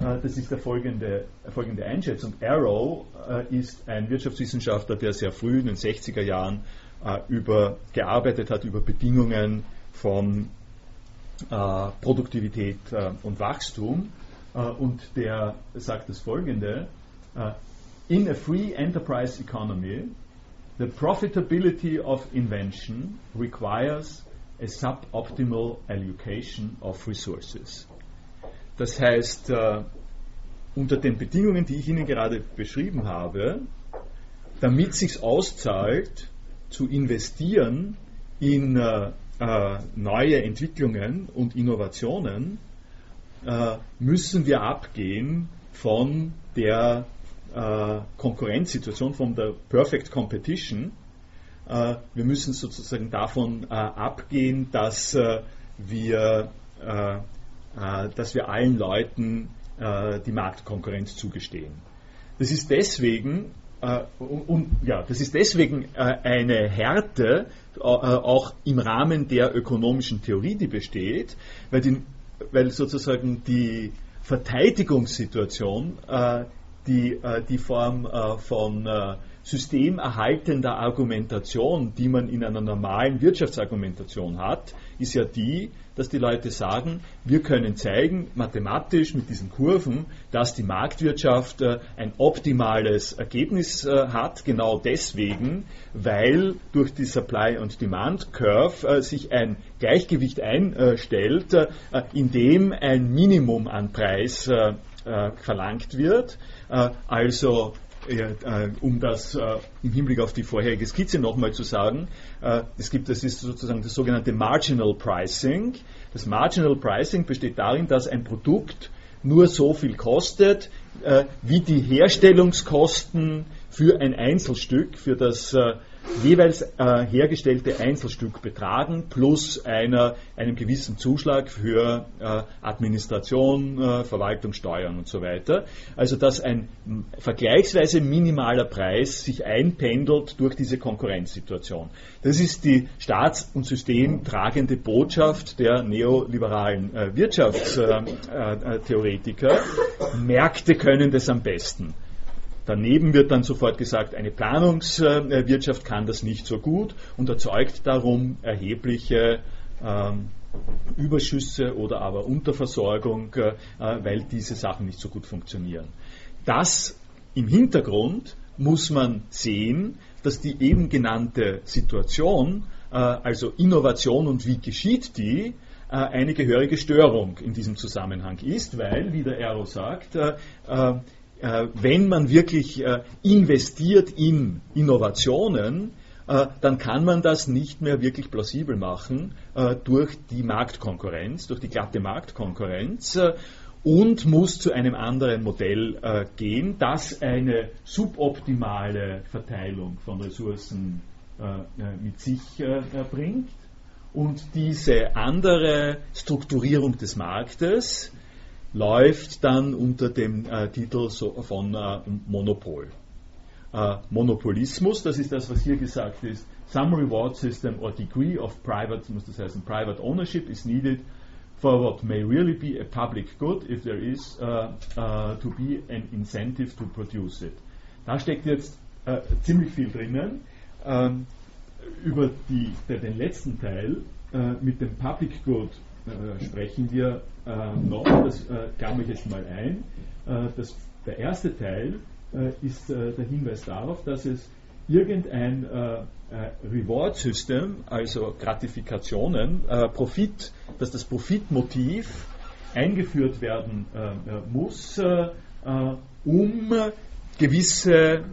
Äh, das ist der folgende, folgende Einschätzung. Arrow äh, ist ein Wirtschaftswissenschaftler, der sehr früh in den 60er Jahren äh, über, gearbeitet hat über Bedingungen von Produktivität und Wachstum. Und der sagt das folgende. In a free enterprise economy, the profitability of invention requires a suboptimal allocation of resources. Das heißt, äh, unter den Bedingungen, die ich Ihnen gerade beschrieben habe, damit sich auszahlt, zu investieren in äh, äh, neue Entwicklungen und Innovationen, äh, müssen wir abgehen von der äh, Konkurrenzsituation, von der Perfect Competition, wir müssen sozusagen davon äh, abgehen, dass äh, wir, dass wir allen Leuten die Marktkonkurrenz zugestehen. Das ist deswegen und, ja, das ist deswegen eine Härte auch im Rahmen der ökonomischen Theorie, die besteht, weil, die, weil sozusagen die Verteidigungssituation die, die Form von systemerhaltender Argumentation, die man in einer normalen Wirtschaftsargumentation hat, ist ja die, dass die Leute sagen, wir können zeigen, mathematisch mit diesen Kurven, dass die Marktwirtschaft äh, ein optimales Ergebnis äh, hat, genau deswegen, weil durch die Supply and Demand Curve äh, sich ein Gleichgewicht einstellt, in dem ein Minimum an Preis verlangt wird. Also äh, um das äh, im Hinblick auf die vorherige Skizze nochmal zu sagen, äh, es gibt, das ist sozusagen das sogenannte Marginal Pricing. Das Marginal Pricing besteht darin, dass ein Produkt nur so viel kostet, äh, wie die Herstellungskosten für ein Einzelstück, für das äh, jeweils äh, hergestellte Einzelstück betragen, plus einer, einem gewissen Zuschlag für äh, Administration, äh, Verwaltung, Steuern und so weiter. Also dass ein vergleichsweise minimaler Preis sich einpendelt durch diese Konkurrenzsituation. Das ist die staats- und systemtragende Botschaft der neoliberalen äh, Wirtschaftstheoretiker. Äh, äh, Märkte können das am besten. Daneben wird dann sofort gesagt, eine Planungswirtschaft kann das nicht so gut und erzeugt darum erhebliche ähm, Überschüsse oder aber Unterversorgung, äh, weil diese Sachen nicht so gut funktionieren. Das im Hintergrund muss man sehen, dass die eben genannte Situation, äh, also Innovation und wie geschieht die, äh, eine gehörige Störung in diesem Zusammenhang ist, weil, wie der Aero sagt, wenn man wirklich äh, investiert in Innovationen, äh, dann kann man das nicht mehr wirklich plausibel machen durch die Marktkonkurrenz, durch die glatte Marktkonkurrenz und muss zu einem anderen Modell gehen, das eine suboptimale Verteilung von Ressourcen mit sich bringt. Und diese andere Strukturierung des Marktes läuft dann unter dem äh, Titel so von äh, Monopol. Äh, Monopolismus, das ist das, was hier gesagt ist. Some reward system or degree of private, muss das heißen, private ownership is needed for what may really be a public good if there is uh, uh, to be an incentive to produce it. Da steckt jetzt uh, ziemlich viel drinnen. Ähm, über die, der, den letzten Teil mit dem Public Good äh, sprechen wir äh, noch, das äh, klammere ich jetzt mal ein. Äh, das, der erste Teil äh, ist der Hinweis darauf, dass es irgendein Reward-System, also Gratifikationen, Profit, dass das Profitmotiv eingeführt werden muss, um gewisse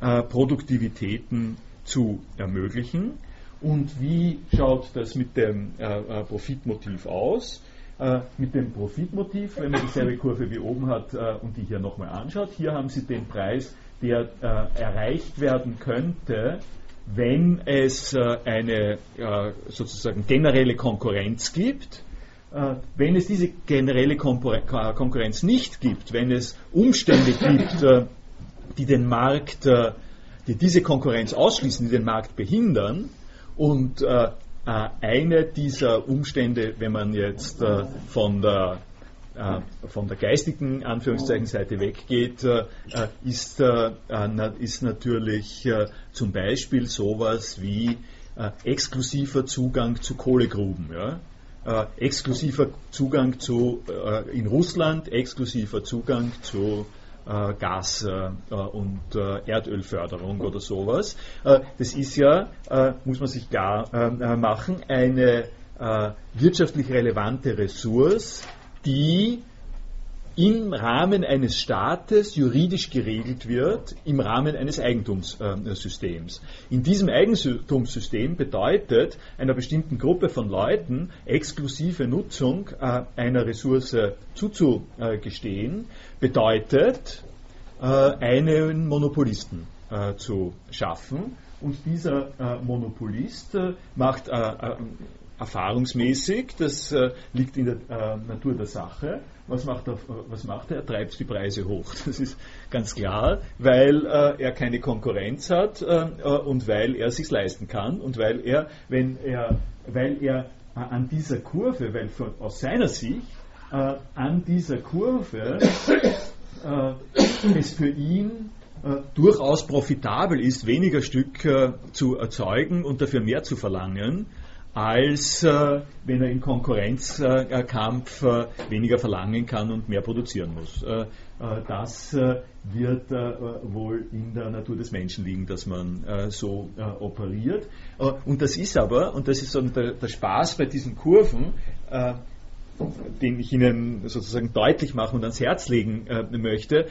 Produktivitäten zu ermöglichen. Und wie schaut das mit dem äh, äh, Profitmotiv aus? Äh, mit dem Profitmotiv, wenn man dieselbe Kurve wie oben hat äh, und die hier nochmal anschaut, hier haben Sie den Preis, der äh, erreicht werden könnte, wenn es eine sozusagen generelle Konkurrenz gibt, wenn es diese generelle Konkurrenz nicht gibt, wenn es Umstände gibt, die den Markt, die diese Konkurrenz ausschließen, die den Markt behindern, und äh, eine dieser Umstände, wenn man jetzt äh, von der äh, von der geistigen Anführungszeichen Seite weggeht, äh, ist, äh, ist natürlich zum Beispiel sowas wie exklusiver Zugang zu Kohlegruben. Ja? exklusiver Zugang zu, in Russland, exklusiver Zugang zu äh, Gas- äh, und äh, Erdölförderung oder sowas. das ist ja, muss man sich klar machen, eine wirtschaftlich relevante Ressource, die im Rahmen eines Staates juridisch geregelt wird, im Rahmen eines Eigentumssystems. In diesem Eigentumssystem bedeutet einer bestimmten Gruppe von Leuten exklusive Nutzung äh, einer Ressource zuzugestehen, bedeutet äh, einen Monopolisten äh, zu schaffen. Und dieser Monopolist macht erfahrungsmäßig, das liegt in der Natur der Sache, was macht er? Was macht er? er treibt die Preise hoch. Das ist ganz klar, weil äh, er keine Konkurrenz hat äh, und weil er sich leisten kann und weil er, wenn er, weil er äh, an dieser Kurve, weil von, aus seiner Sicht äh, an dieser Kurve äh, es für ihn äh, durchaus profitabel ist, weniger Stück zu erzeugen und dafür mehr zu verlangen als äh, wenn er im Konkurrenzkampf äh, weniger verlangen kann und mehr produzieren muss. Äh, äh das äh, wird äh, wohl in der Natur des Menschen liegen, dass man so operiert. und das ist aber, und das ist so der, der Spaß bei diesen Kurven, den ich Ihnen sozusagen deutlich machen und ans Herz legen möchte,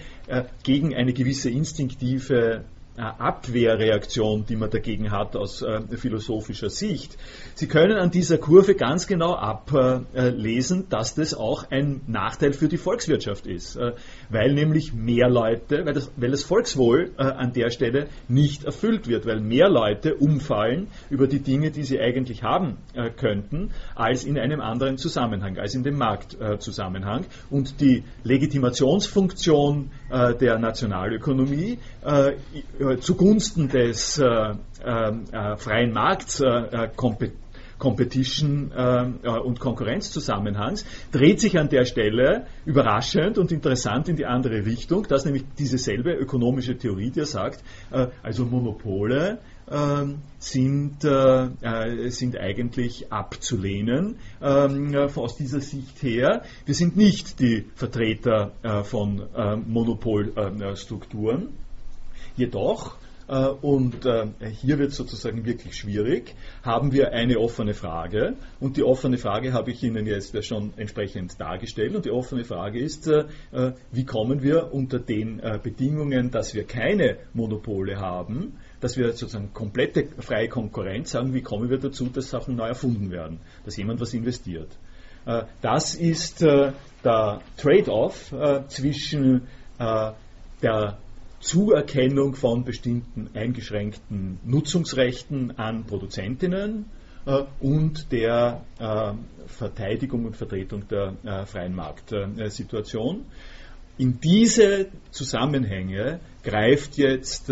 gegen eine gewisse instinktive äh, Abwehrreaktion, die man dagegen hat aus äh, philosophischer Sicht. Sie können an dieser Kurve ganz genau ablesen, dass das auch ein Nachteil für die Volkswirtschaft ist, äh, weil nämlich mehr Leute, weil das, weil das Volkswohl äh, an der Stelle nicht erfüllt wird, weil mehr Leute umfallen über die Dinge, die sie eigentlich haben könnten, als in einem anderen Zusammenhang, als in dem Marktzusammenhang. und die Legitimationsfunktion der Nationalökonomie zugunsten des äh, äh, freien Markts Competition äh, und Konkurrenzzusammenhangs, dreht sich an der Stelle überraschend und interessant in die andere Richtung, dass nämlich diese selbe ökonomische Theorie, die sagt, äh, also Monopole äh, sind, sind eigentlich abzulehnen aus dieser Sicht her. Wir sind nicht die Vertreter von Monopolstrukturen. Jedoch, äh, und äh, hier wird es sozusagen wirklich schwierig, haben wir eine offene Frage. Und die offene Frage habe ich Ihnen jetzt schon entsprechend dargestellt. Und die offene Frage ist, äh, wie kommen wir unter den Bedingungen, dass wir keine Monopole haben, dass wir sozusagen komplette freie Konkurrenz haben, wie kommen wir dazu, dass Sachen neu erfunden werden, dass jemand was investiert. Das ist der Trade-off zwischen der Zuerkennung von bestimmten eingeschränkten Nutzungsrechten an Produzentinnen äh, und der äh, Verteidigung und Vertretung der äh, freien Marktsituation. In diese Zusammenhänge greift jetzt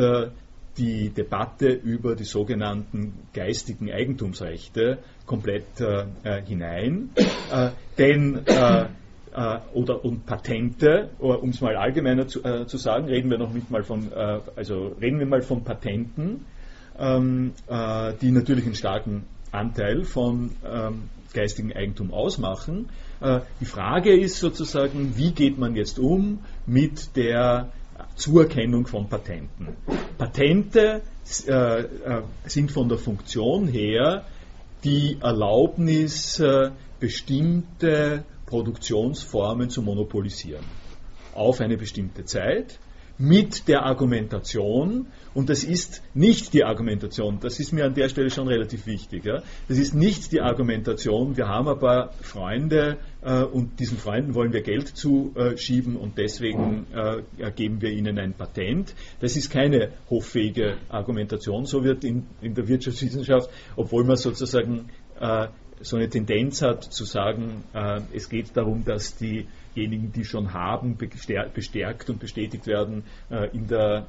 die Debatte über die sogenannten geistigen Eigentumsrechte komplett hinein. denn äh, oder und Patente, um es mal allgemeiner zu, äh, zu, sagen, reden wir noch nicht mal von, äh, also reden wir mal von Patenten, ähm, äh, die natürlich einen starken Anteil von ähm, geistigem Eigentum ausmachen. Äh, die Frage ist sozusagen, wie geht man jetzt um mit der Zuerkennung von Patenten? Patente äh, sind von der Funktion her die Erlaubnis, bestimmte Produktionsformen zu monopolisieren. Auf eine bestimmte Zeit mit der Argumentation, und das ist nicht die Argumentation, das ist mir an der Stelle schon relativ wichtig, ja? das ist nicht die Argumentation, wir haben ein paar Freunde äh, und diesen Freunden wollen wir Geld zuschieben und deswegen äh, geben wir ihnen ein Patent. Das ist keine hoffähige Argumentation, so wird in, in der Wirtschaftswissenschaft, obwohl man sozusagen äh, so eine Tendenz hat zu sagen, äh, es geht darum, dass diejenigen, die schon haben, bestärkt und bestätigt werden äh, in der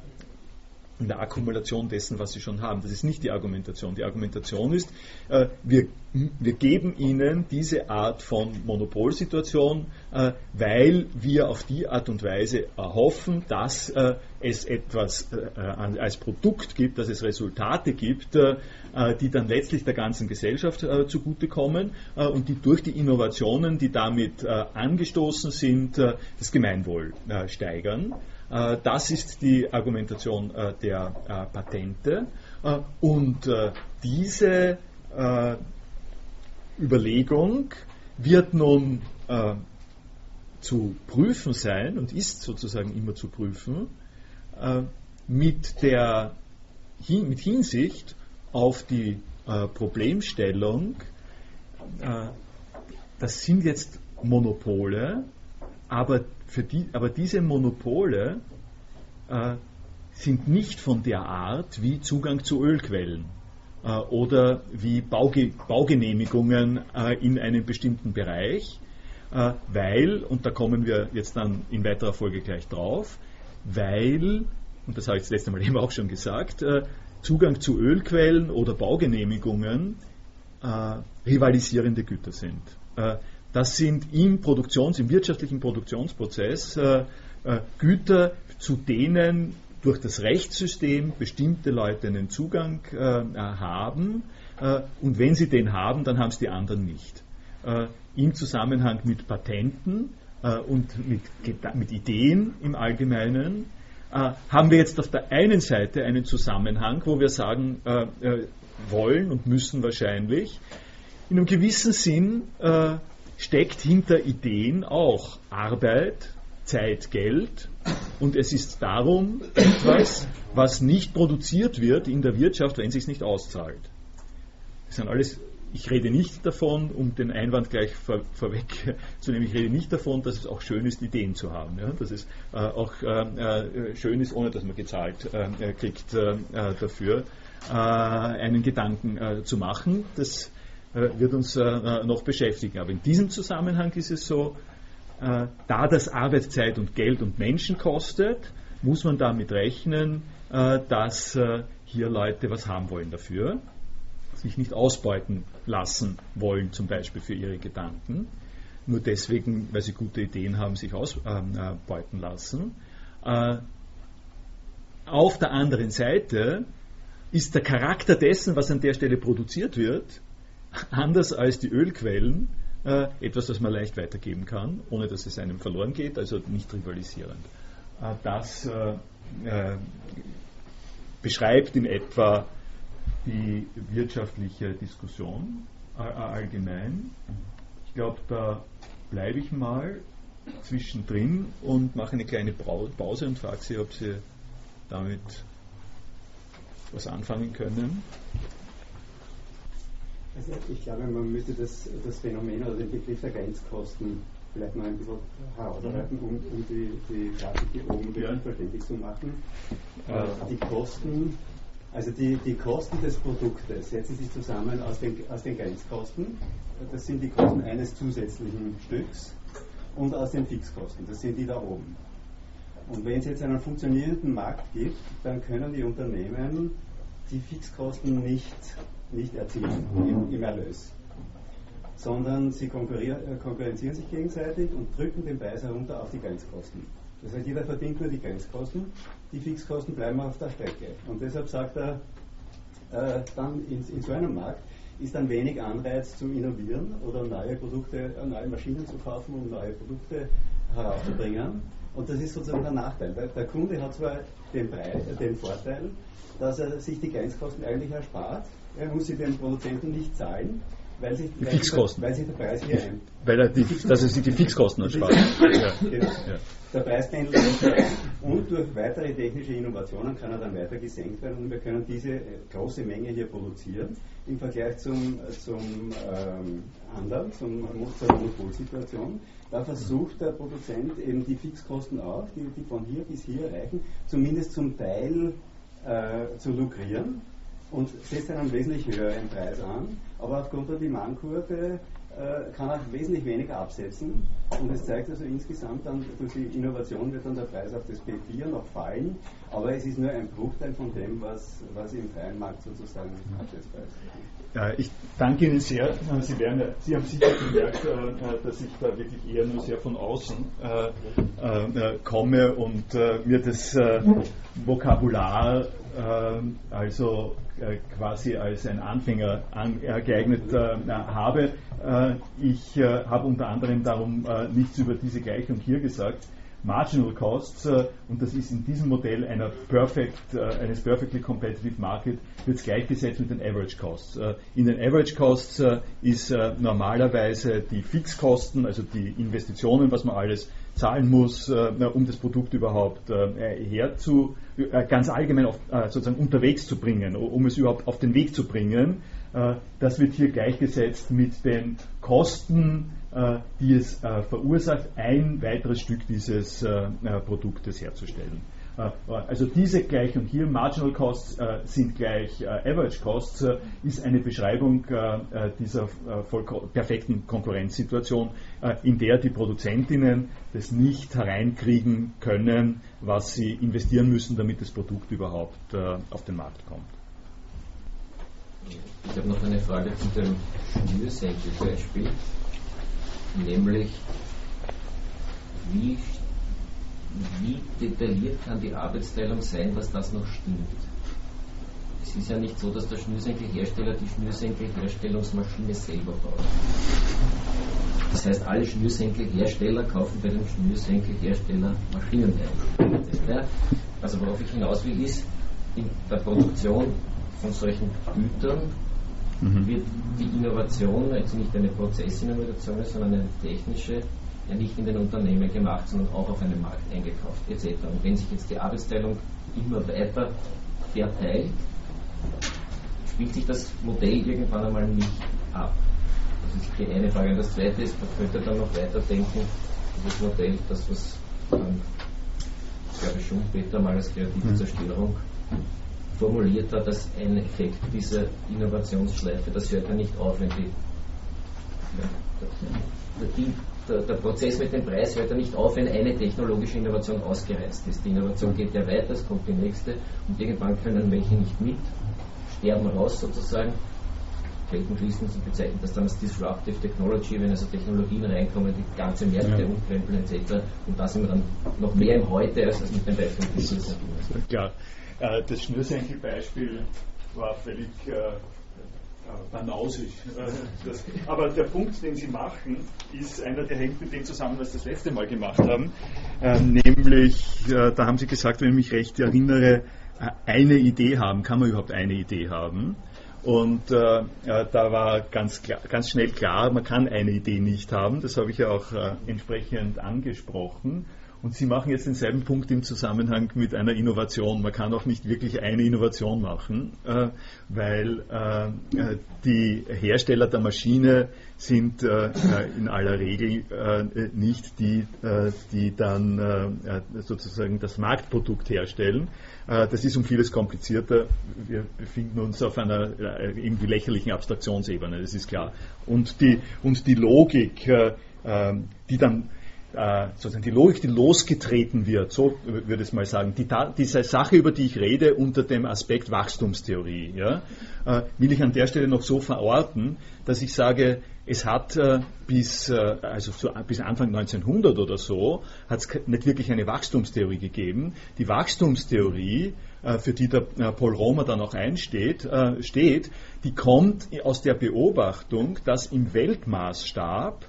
in der Akkumulation dessen, was sie schon haben. Das ist nicht die Argumentation. Die Argumentation ist, äh, wir, wir geben ihnen diese Art von Monopolsituation, äh, weil wir auf die Art und Weise erhoffen, dass äh, es etwas äh, als Produkt gibt, dass es Resultate gibt, äh, die dann letztlich der ganzen Gesellschaft äh, zugutekommen und die durch die Innovationen, die damit angestoßen sind, das Gemeinwohl steigern. Äh, das ist die Argumentation äh, der äh, Patente. Und diese Überlegung wird nun zu prüfen sein und ist sozusagen immer zu prüfen mit, der, mit Hinsicht auf die Problemstellung, das sind jetzt Monopole, aber die, aber diese Monopole äh, sind nicht von der Art wie Zugang zu Ölquellen äh, oder wie Bauge Baugenehmigungen äh, in einem bestimmten Bereich, äh, weil, und da kommen wir jetzt dann in weiterer Folge gleich drauf, weil, und das habe ich das letzte Mal eben auch schon gesagt, äh, Zugang zu Ölquellen oder Baugenehmigungen äh, rivalisierende Güter sind. Das sind im Produktions-, im wirtschaftlichen Produktionsprozess äh, äh, Güter, zu denen durch das Rechtssystem bestimmte Leute einen Zugang äh, haben. Äh, und wenn sie den haben, dann haben es die anderen nicht. Äh, Im Zusammenhang mit Patenten äh, und mit, mit, Ideen im Allgemeinen haben wir jetzt auf der einen Seite einen Zusammenhang, wo wir sagen wollen und müssen wahrscheinlich, in einem gewissen Sinn steckt hinter Ideen auch Arbeit, Zeit, Geld und es ist darum etwas, was nicht produziert wird in der Wirtschaft, wenn es sich nicht auszahlt. Das sind alles, ich rede nicht davon, um den Einwand gleich vor, vorwegzunehmen, ich rede nicht davon, dass es auch schön ist, Ideen zu haben, ja? dass es äh, auch äh, äh schön ist, ohne dass man gezahlt äh, kriegt äh, äh, dafür, einen Gedanken zu machen. Das äh, wird uns äh, noch beschäftigen. Aber in diesem Zusammenhang ist es so, äh, da das Arbeitszeit und Geld und Menschen kostet, muss man damit rechnen, dass hier Leute was haben wollen dafür, sich nicht ausbeuten lassen wollen, zum Beispiel für ihre Gedanken, nur deswegen, weil sie gute Ideen haben, sich ausbeuten lassen. Auf der anderen Seite ist der Charakter dessen, was an der Stelle produziert wird, anders als die Ölquellen äh, etwas, das man leicht weitergeben kann, ohne dass es einem verloren geht, also nicht rivalisierend. Äh, das äh, äh beschreibt in etwa die wirtschaftliche Diskussion äh, allgemein. Ich glaube, da bleibe ich mal zwischendrin und mache eine kleine Pause und frage Sie, ob Sie damit was anfangen können. Also ich glaube, man müsste das, das Phänomen oder den Begriff der Grenzkosten vielleicht noch ein bisschen herausarbeiten, um, um die, die Grafik hier oben ja. verständlich zu machen. Äh, die Kosten, also die, die Kosten des Produktes setzen sich zusammen aus den, aus den Grenzkosten. Das sind die Kosten eines zusätzlichen Stücks und aus den Fixkosten. Das sind die da oben. Und wenn es jetzt einen funktionierenden Markt gibt, dann können die Unternehmen die Fixkosten nicht nicht erzielen im, im Erlös, sondern sie äh, konkurrenzieren sich gegenseitig und drücken den Preis herunter auf die Grenzkosten. Das heißt, jeder verdient nur die Grenzkosten, die Fixkosten bleiben auf der Strecke. Und deshalb sagt er, äh, dann in, in, so einem Markt ist dann wenig Anreiz zu innovieren oder neue Produkte, äh, neue Maschinen zu kaufen, um neue Produkte herauszubringen. Und das ist sozusagen der Nachteil, weil der Kunde hat zwar den, Preis, äh, den Vorteil, dass er sich die Grenzkosten eigentlich erspart, er muss sie dem Produzenten nicht zahlen weil sich, die Fixkosten. Weil sich der Preis hier ein. Weil er die, dass er sich die Fixkosten erspart. ja. Genau. Ja. Der Preis pendelt und durch weitere technische Innovationen kann er dann weiter gesenkt werden und wir können diese große Menge hier produzieren im Vergleich zum, zum ähm, anderen, zum, zur Monopolsituation. Da versucht der Produzent eben die Fixkosten auch, die, die von hier bis hier reichen, zumindest zum Teil äh, zu lukrieren und setzt einen wesentlich höheren Preis an, aber aufgrund der Demandkurve äh, kann er wesentlich weniger absetzen und es zeigt also insgesamt dann, durch die Innovation wird dann der Preis auf das P4 noch fallen, aber es ist nur ein Bruchteil von dem, was, was im freien Markt sozusagen absetzbar ist. Ja, ich danke Ihnen sehr. Sie, werden, Sie haben sicher gemerkt, äh, dass ich da wirklich eher nur sehr von außen äh, äh, komme und äh, mir das äh, Vokabular also quasi als ein Anfänger geeignet habe. ich habe unter anderem darum nichts über diese Gleichung hier gesagt. Marginal Costs, äh, und das ist in diesem Modell perfect, äh, eines Perfectly Competitive Market, wird es gleichgesetzt mit den Average Costs. Äh, in den Average Costs ist normalerweise die Fixkosten, also die Investitionen, was man alles zahlen muss, um das Produkt überhaupt herzu, ganz allgemein auf, sozusagen unterwegs zu bringen, um es überhaupt auf den Weg zu bringen. Das wird hier gleichgesetzt mit den Kosten, äh, die es äh, verursacht, ein weiteres Stück dieses äh, Produktes herzustellen. Also diese Gleichung hier, Marginal Costs sind gleich Average Costs, ist eine Beschreibung dieser perfekten Konkurrenzsituation, in der die Produzentinnen das nicht hereinkriegen können, was sie investieren müssen, damit das Produkt überhaupt auf den Markt kommt. Ich habe noch eine Frage zu dem Schnürsenkelbeispiel nämlich wie, wie detailliert kann die Arbeitsteilung sein, dass das noch stimmt. Es ist ja nicht so, dass der Schnürsenkelhersteller die Schnürsenkelherstellungsmaschine selber baut. Das heißt, alle Schnürsenkelhersteller kaufen bei dem Schnürsenkelhersteller Maschinen ein. Also worauf ich hinaus will, ist, in der Produktion von solchen Gütern mhm. wird die Innovation, also nicht eine Prozessinnovation, sondern eine technische, ja nicht in den Unternehmen gemacht, sondern auch auf einem Markt eingekauft etc. Und wenn sich jetzt die Arbeitsteilung immer weiter verteilt, spielt sich das Modell irgendwann einmal nicht ab. Das ist die eine Frage. Und das zweite ist, man könnte dann noch weiterdenken, das Modell, das was dann, glaube ich, Schumpeter mal als kreative mhm. Zerstörung formuliert hat, dass ein Effekt dieser Innovationsschleife, das hört ja nicht auf, wenn die, die der, der, Prozess mit dem Preis hört ja nicht auf, wenn eine technologische Innovation ausgereizt ist. Die Innovation geht ja weiter, es kommt die nächste und irgendwann können welche nicht mit, sterben raus sozusagen. Weltenschließen, sie bezeichnen das dann als Disruptive Technology, wenn also Technologien reinkommen, die ganze Märkte ja. umkrempeln etc. Und da sind wir dann noch mehr im Heute als, mit dem Beispiel. Klar. Äh, das Schnürsenkelbeispiel war völlig äh, äh. Äh, das, aber der Punkt, den Sie machen, ist einer, der hängt mit dem zusammen, was Sie das letzte Mal gemacht haben. Äh, nämlich, äh, da haben Sie gesagt, wenn ich mich recht erinnere, eine Idee haben. Kann man überhaupt eine Idee haben? Und äh, da war ganz, klar, ganz schnell klar, man kann eine Idee nicht haben. Das habe ich ja auch äh, entsprechend angesprochen. Und Sie machen jetzt denselben Punkt im Zusammenhang mit einer Innovation. Man kann auch nicht wirklich eine Innovation machen, äh, weil äh, äh die Hersteller der Maschine sind äh, äh in aller Regel äh, nicht die, die dann sozusagen das Marktprodukt herstellen. das ist um vieles komplizierter. Wir befinden uns auf einer irgendwie lächerlichen Abstraktionsebene, das ist klar. Und die, und die Logik, die dann äh, sozusagen die Logik, die losgetreten wird, so würde ich mal sagen, die, diese Sache, über die ich rede, unter dem Aspekt Wachstumstheorie, ja, äh, will ich an der Stelle noch so verorten, dass ich sage, es hat äh, bis, äh, also bis Anfang 1900 oder so, hat es nicht wirklich eine Wachstumstheorie gegeben. Die Wachstumstheorie, für die der Paul Romer dann auch einsteht, steht, die kommt aus der Beobachtung, dass im Weltmaßstab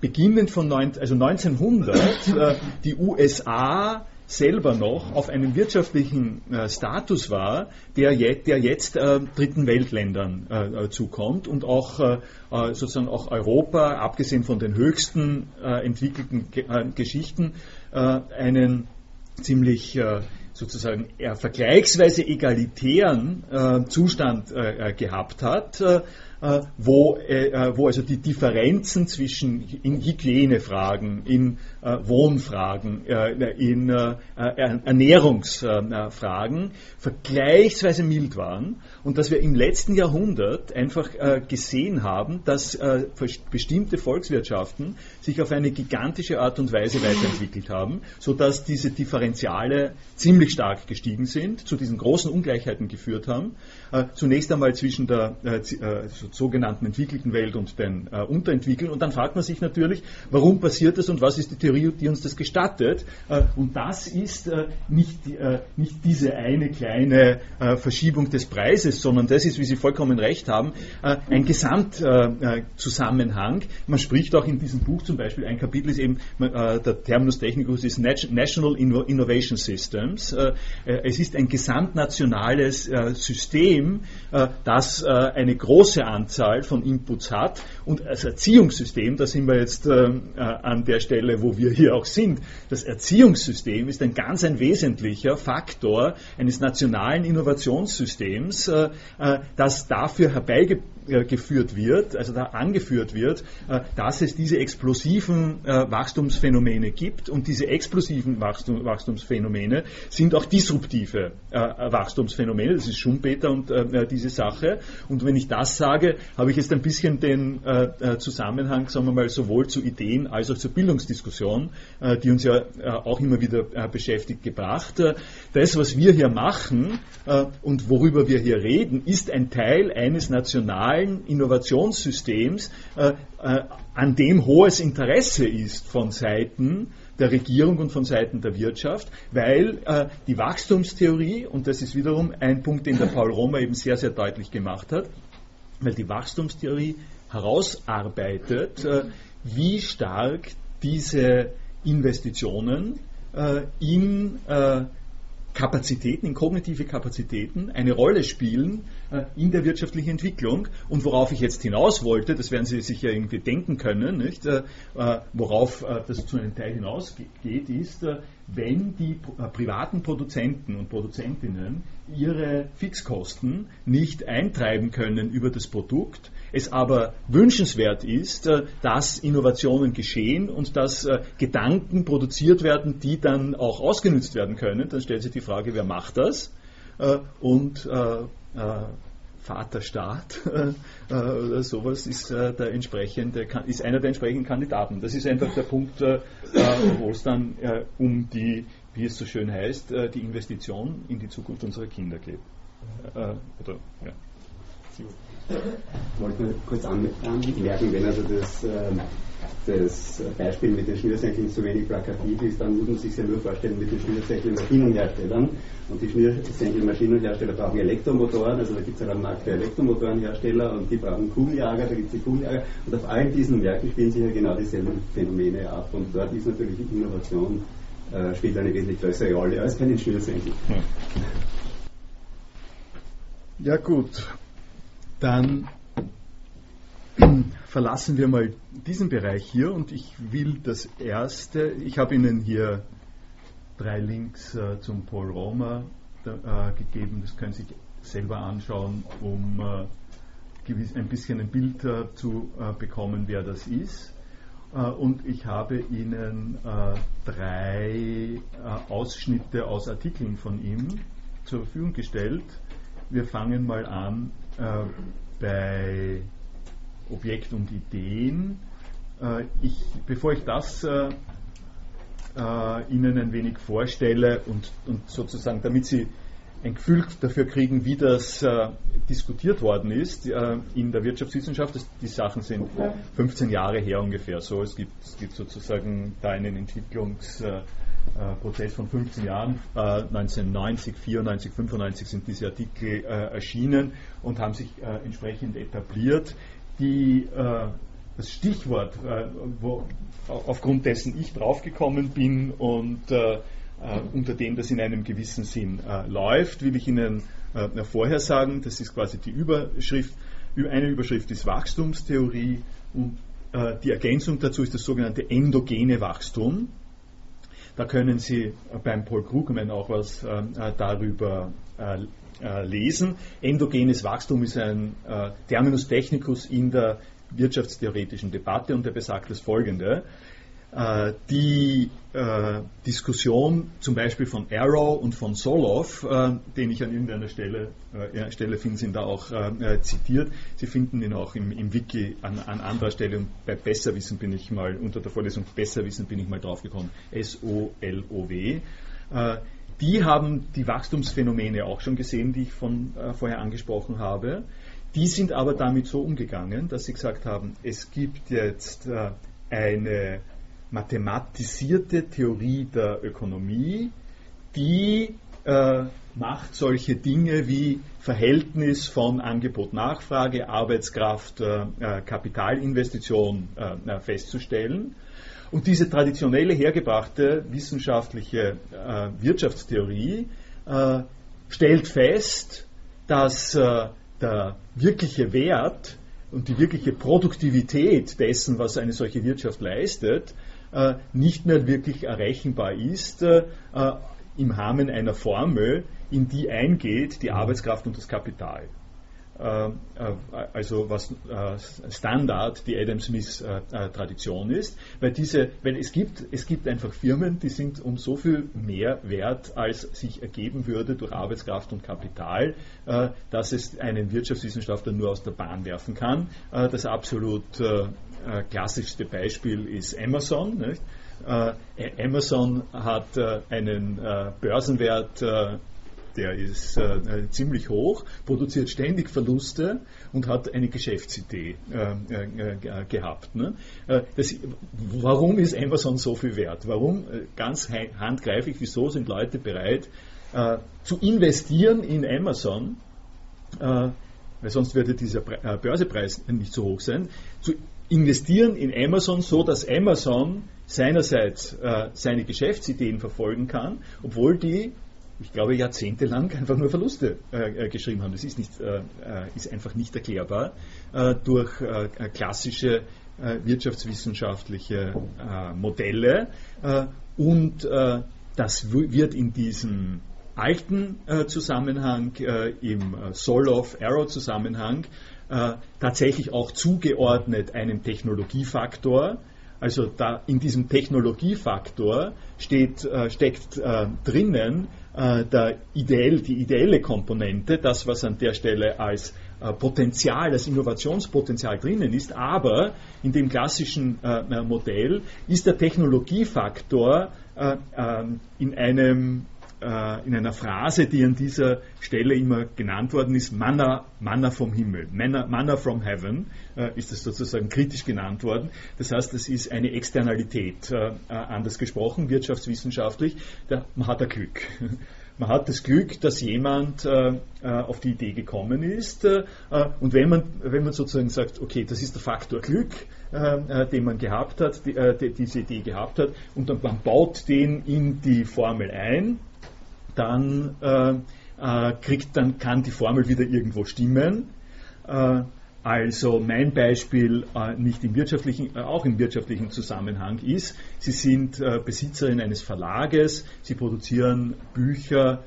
beginnend von neun, also 1900 äh, die USA selber noch auf einen wirtschaftlichen äh, Status war, der, je, der jetzt äh, dritten Weltländern äh, äh zukommt und auch äh, äh, sozusagen auch Europa, abgesehen von den höchsten entwickelten Ge Geschichten, einen ziemlich sozusagen vergleichsweise egalitären Zustand gehabt hat äh, wo, äh, äh, wo also die Differenzen zwischen in Hygienefragen, in Wohnfragen, in Ernährungsfragen vergleichsweise mild waren und dass wir im letzten Jahrhundert einfach gesehen haben, dass bestimmte Volkswirtschaften sich auf eine gigantische Art und Weise weiterentwickelt haben, sodass diese Differentiale ziemlich stark gestiegen sind, zu diesen großen Ungleichheiten geführt haben. Zunächst einmal zwischen der sogenannten entwickelten Welt und den äh, unterentwickelten. Und dann fragt man sich natürlich, warum passiert das und was ist die Theorie, die uns das gestattet? Äh, und das ist äh, nicht, äh, nicht diese eine kleine äh, Verschiebung des Preises, sondern das ist, wie Sie vollkommen recht haben, äh, ein Gesamtzusammenhang. Man spricht auch in diesem Buch zum Beispiel, ein Kapitel ist eben, der Terminus technicus ist National Innovation Systems. es ist ein gesamtnationales System, das eine große Anzahl von Inputs hat. Und als Erziehungssystem, da sind wir jetzt äh, äh, an der Stelle, wo wir hier auch sind, das Erziehungssystem ist ein ganz ein wesentlicher Faktor eines nationalen Innovationssystems, äh, äh das dafür herbeigebracht äh, geführt wird, also da angeführt wird, äh, dass es diese explosiven äh, Wachstumsphänomene gibt und diese explosiven Wachstumsphänomene sind auch disruptive Wachstumsphänomene. Das ist Schumpeter und diese Sache. Und wenn ich das sage, habe ich jetzt ein bisschen den Zusammenhang, sagen wir mal, sowohl zu Ideen als auch zur Bildungsdiskussion, die uns ja auch immer wieder beschäftigt, gebracht. Das, was wir hier machen und worüber wir hier reden, ist ein Teil eines nationalen Innovationssystems, äh, äh, an dem hohes Interesse ist von Seiten der Regierung und von Seiten der Wirtschaft, weil äh, die Wachstumstheorie, und das ist wiederum ein Punkt, den der Paul Romer eben sehr, sehr deutlich gemacht hat, weil die Wachstumstheorie herausarbeitet, äh, wie stark diese Investitionen äh, in äh, Kapazitäten, in kognitive Kapazitäten eine Rolle spielen in der wirtschaftlichen Entwicklung. Und worauf ich jetzt hinaus wollte, das werden Sie sich ja irgendwie denken können, nicht? Äh, äh, worauf das zu einem Teil hinausgeht, ist, wenn die privaten Produzenten und Produzentinnen ihre Fixkosten nicht eintreiben können über das Produkt, es aber wünschenswert ist, dass Innovationen geschehen und dass Gedanken produziert werden, die dann auch ausgenutzt werden können, dann stellt sich die Frage, wer macht das? Und äh, Vaterstaat äh, oder sowas ist, äh, der entsprechende, ist einer der entsprechenden Kandidaten. Das ist einfach der Punkt, wo es dann um die, wie es so schön heißt, die Investition in die Zukunft unserer Kinder geht. oder, ja. Ich wollte nur kurz anmerken, wenn also das, ähm, das Beispiel mit den Schnürsenkeln zu wenig plakativ ist, dann muss man sich ja nur vorstellen mit den Schnürsenkelmaschinenherstellern. Und die Schnürsenkelmaschinenhersteller brauchen Elektromotoren, also da gibt es halt einen Markt für Elektromotorenhersteller und die brauchen Kugeljager, da gibt es die Kugeljager. Und auf allen diesen Märkten spielen sich ja genau dieselben Phänomene ab. Und dort ist natürlich die Innovation äh, spielt eine wesentlich größere Rolle als bei den Schnürsenkeln. Ja gut, dann verlassen wir mal diesen Bereich hier und ich will das erste, ich habe Ihnen hier drei Links äh, zum Paul Romer äh, gegeben, das können Sie sich selber anschauen, um äh, ein bisschen ein Bild äh, zu äh, bekommen, wer das ist. Äh, und ich habe Ihnen drei Ausschnitte aus Artikeln von ihm zur Verfügung gestellt. Wir fangen mal an äh, bei Objekt und Ideen. Äh, ich, bevor ich das äh, äh, Ihnen ein wenig vorstelle und, und, sozusagen, damit Sie ein Gefühl dafür kriegen, wie das äh, diskutiert worden ist in der Wirtschaftswissenschaft. Das, die Sachen sind 15 Jahre her ungefähr so. Es gibt, es gibt sozusagen da einen Entwicklungs- Prozess von 15 Jahren, 1990, 94, 95 sind diese Artikel äh, erschienen und haben sich äh, entsprechend etabliert. Die, das Stichwort, wo, aufgrund dessen ich draufgekommen bin und unter dem das in einem gewissen Sinn läuft, will ich Ihnen vorher sagen. Das ist quasi die Überschrift. Eine Überschrift ist Wachstumstheorie und die Ergänzung dazu ist das sogenannte endogene Wachstum. Da können Sie beim Paul Krugman auch was darüber lesen. Endogenes Wachstum ist ein Terminus technicus in der wirtschaftstheoretischen Debatte und der besagt das folgende. Äh, die äh, Diskussion zum Beispiel von Arrow und von Solov, äh, den ich an irgendeiner Stelle, äh, Stelle finde, sind da auch äh, zitiert. Sie finden ihn auch im, im Wiki an, an, anderer Stelle und bei Besserwissen bin ich mal, unter der Vorlesung Besserwissen bin ich mal draufgekommen, S-O-L-O-W. Äh, die haben die Wachstumsphänomene auch schon gesehen, die ich von, vorher angesprochen habe. Die sind aber damit so umgegangen, dass sie gesagt haben, es gibt jetzt äh, eine mathematisierte Theorie der Ökonomie, die äh, macht solche Dinge wie Verhältnis von Angebot-Nachfrage, Arbeitskraft, äh, äh Kapitalinvestition äh, festzustellen. Und diese traditionelle hergebrachte wissenschaftliche äh, Wirtschaftstheorie stellt fest, dass der wirkliche Wert und die wirkliche Produktivität dessen, was eine solche Wirtschaft leistet, äh, nicht mehr wirklich errechenbar ist äh, im Rahmen einer Formel, in die eingeht die Arbeitskraft und das Kapital. Äh, äh, also was äh, Standard die Adam Smith Tradition ist, weil diese, weil es gibt, es gibt einfach Firmen, die sind um so viel mehr wert, als sich ergeben würde durch Arbeitskraft und Kapital, dass es einen Wirtschaftswissenschaftler nur aus der Bahn werfen kann. Das absolut klassischste Beispiel ist Amazon. Nicht? Amazon hat einen Börsenwert der ist äh, ziemlich hoch, produziert ständig Verluste und hat eine Geschäftsidee äh, äh, gehabt. Ne? Äh, das, warum ist Amazon so viel wert? Warum, äh, ganz handgreiflich, wieso sind Leute bereit äh, zu investieren in Amazon? weil sonst würde dieser Börsepreis nicht so hoch sein, zu investieren in Amazon, so dass Amazon seinerseits äh, seine Geschäftsideen verfolgen kann, obwohl die ich glaube, jahrzehntelang einfach nur Verluste äh, äh, geschrieben haben. Das ist, nicht, äh, äh ist einfach nicht erklärbar äh, durch äh, klassische wirtschaftswissenschaftliche Modelle. und das wird in diesem alten Zusammenhang, im Solow-Arrow-Zusammenhang, tatsächlich auch zugeordnet einem Technologiefaktor. Also da in diesem Technologiefaktor steht, steckt drinnen äh, der ideell, die ideelle Komponente, das, was an der Stelle als äh, Potenzial, als Innovationspotenzial drinnen ist, aber in dem klassischen äh, Modell ist der Technologiefaktor ähm, in einem äh, in einer Phrase, die an dieser Stelle immer genannt worden ist, Manna, Manna vom Himmel, Manna, Manna from Heaven, äh, ist es sozusagen kritisch genannt worden. Das heißt, es ist eine Externalität, äh, anders gesprochen, wirtschaftswissenschaftlich, da, man hat ein Glück. Man hat das Glück, dass jemand äh, auf die Idee gekommen ist. Äh, und wenn man, wenn man sozusagen sagt, okay, das ist der Faktor Glück, äh, den man gehabt hat, die, diese Idee gehabt hat, und dann man baut den in die Formel ein, dann, äh, äh, kriegt, dann kann die Formel wieder irgendwo stimmen. Äh, also mein Beispiel äh, nicht im wirtschaftlichen, äh, auch im wirtschaftlichen Zusammenhang ist, Sie sind äh, Besitzerin eines Verlages, Sie produzieren Bücher,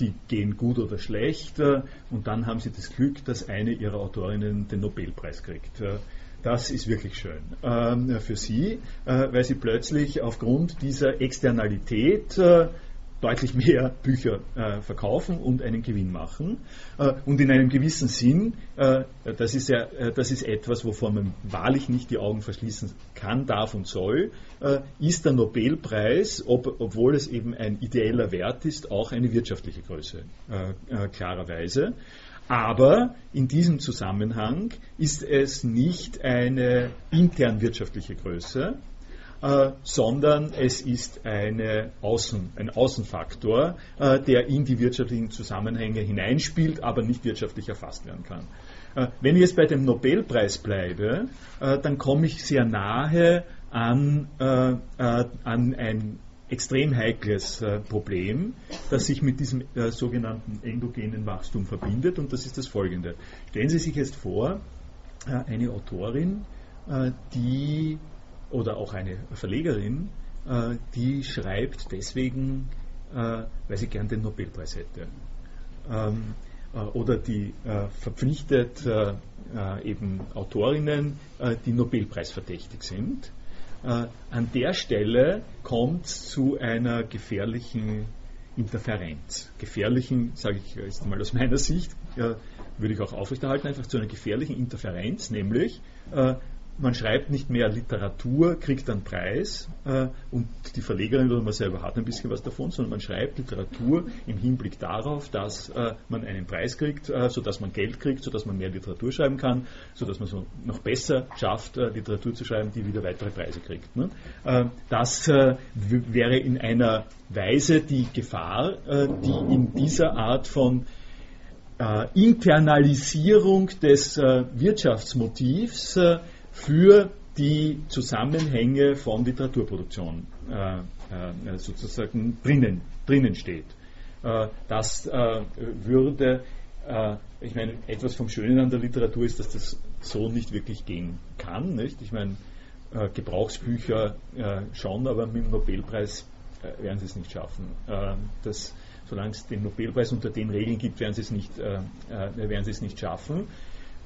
die gehen gut oder schlecht und dann haben Sie das Glück, dass eine Ihrer Autorinnen den Nobelpreis kriegt. Das ist wirklich schön ähm, für Sie, weil Sie plötzlich aufgrund dieser Externalität deutlich mehr Bücher äh, verkaufen und einen Gewinn machen. Äh, und in einem gewissen Sinn, äh, das, ist ja, äh, das ist etwas, wovon man wahrlich nicht die Augen verschließen kann, darf und soll, äh, ist der Nobelpreis, ob, obwohl es eben ein ideeller Wert ist, auch eine wirtschaftliche Größe, äh, klarerweise. Aber in diesem Zusammenhang ist es nicht eine intern wirtschaftliche Größe, äh, sondern es ist eine Außen, ein Außenfaktor, äh, der in die wirtschaftlichen Zusammenhänge hineinspielt, aber nicht wirtschaftlich erfasst werden kann. Äh, wenn ich jetzt bei dem Nobelpreis bleibe, äh, dann komme ich sehr nahe an, äh, an ein extrem heikles äh, Problem, das sich mit diesem äh, sogenannten endogenen Wachstum verbindet und das ist das folgende. Stellen Sie sich jetzt vor, äh, eine Autorin, die oder auch eine Verlegerin, äh, die schreibt deswegen, äh, weil sie gern den Nobelpreis hätte. Ähm, oder die verpflichtet eben Autorinnen, die Nobelpreisverdächtig sind äh, an der Stelle kommt es zu einer gefährlichen Interferenz. Gefährlichen, sage ich jetzt einmal aus meiner Sicht, äh, würde ich auch aufrechterhalten, einfach zu einer gefährlichen Interferenz, nämlich äh, man schreibt nicht mehr Literatur, kriegt einen Preis äh, und die Verlegerin oder man selber hat ein bisschen was davon, sondern man schreibt Literatur im Hinblick darauf, dass äh, man einen Preis kriegt, äh, sodass man Geld kriegt, sodass man mehr Literatur schreiben kann, sodass man so noch besser schafft, äh, Literatur zu schreiben, die wieder weitere Preise kriegt. Ne? Äh, das äh, wäre in einer Weise die Gefahr, die in dieser Art von Internalisierung des Wirtschaftsmotivs für die Zusammenhänge von Literaturproduktion äh, äh, sozusagen drinnen, drinnen steht. Äh, das äh, würde, äh, ich meine, etwas vom Schönen an der Literatur ist, dass das so nicht wirklich gehen kann. Nicht? Ich meine, äh, Gebrauchsbücher schon, aber mit dem Nobelpreis werden sie es nicht schaffen. das, solange es den Nobelpreis unter den Regeln gibt, werden sie es nicht, werden sie es nicht schaffen.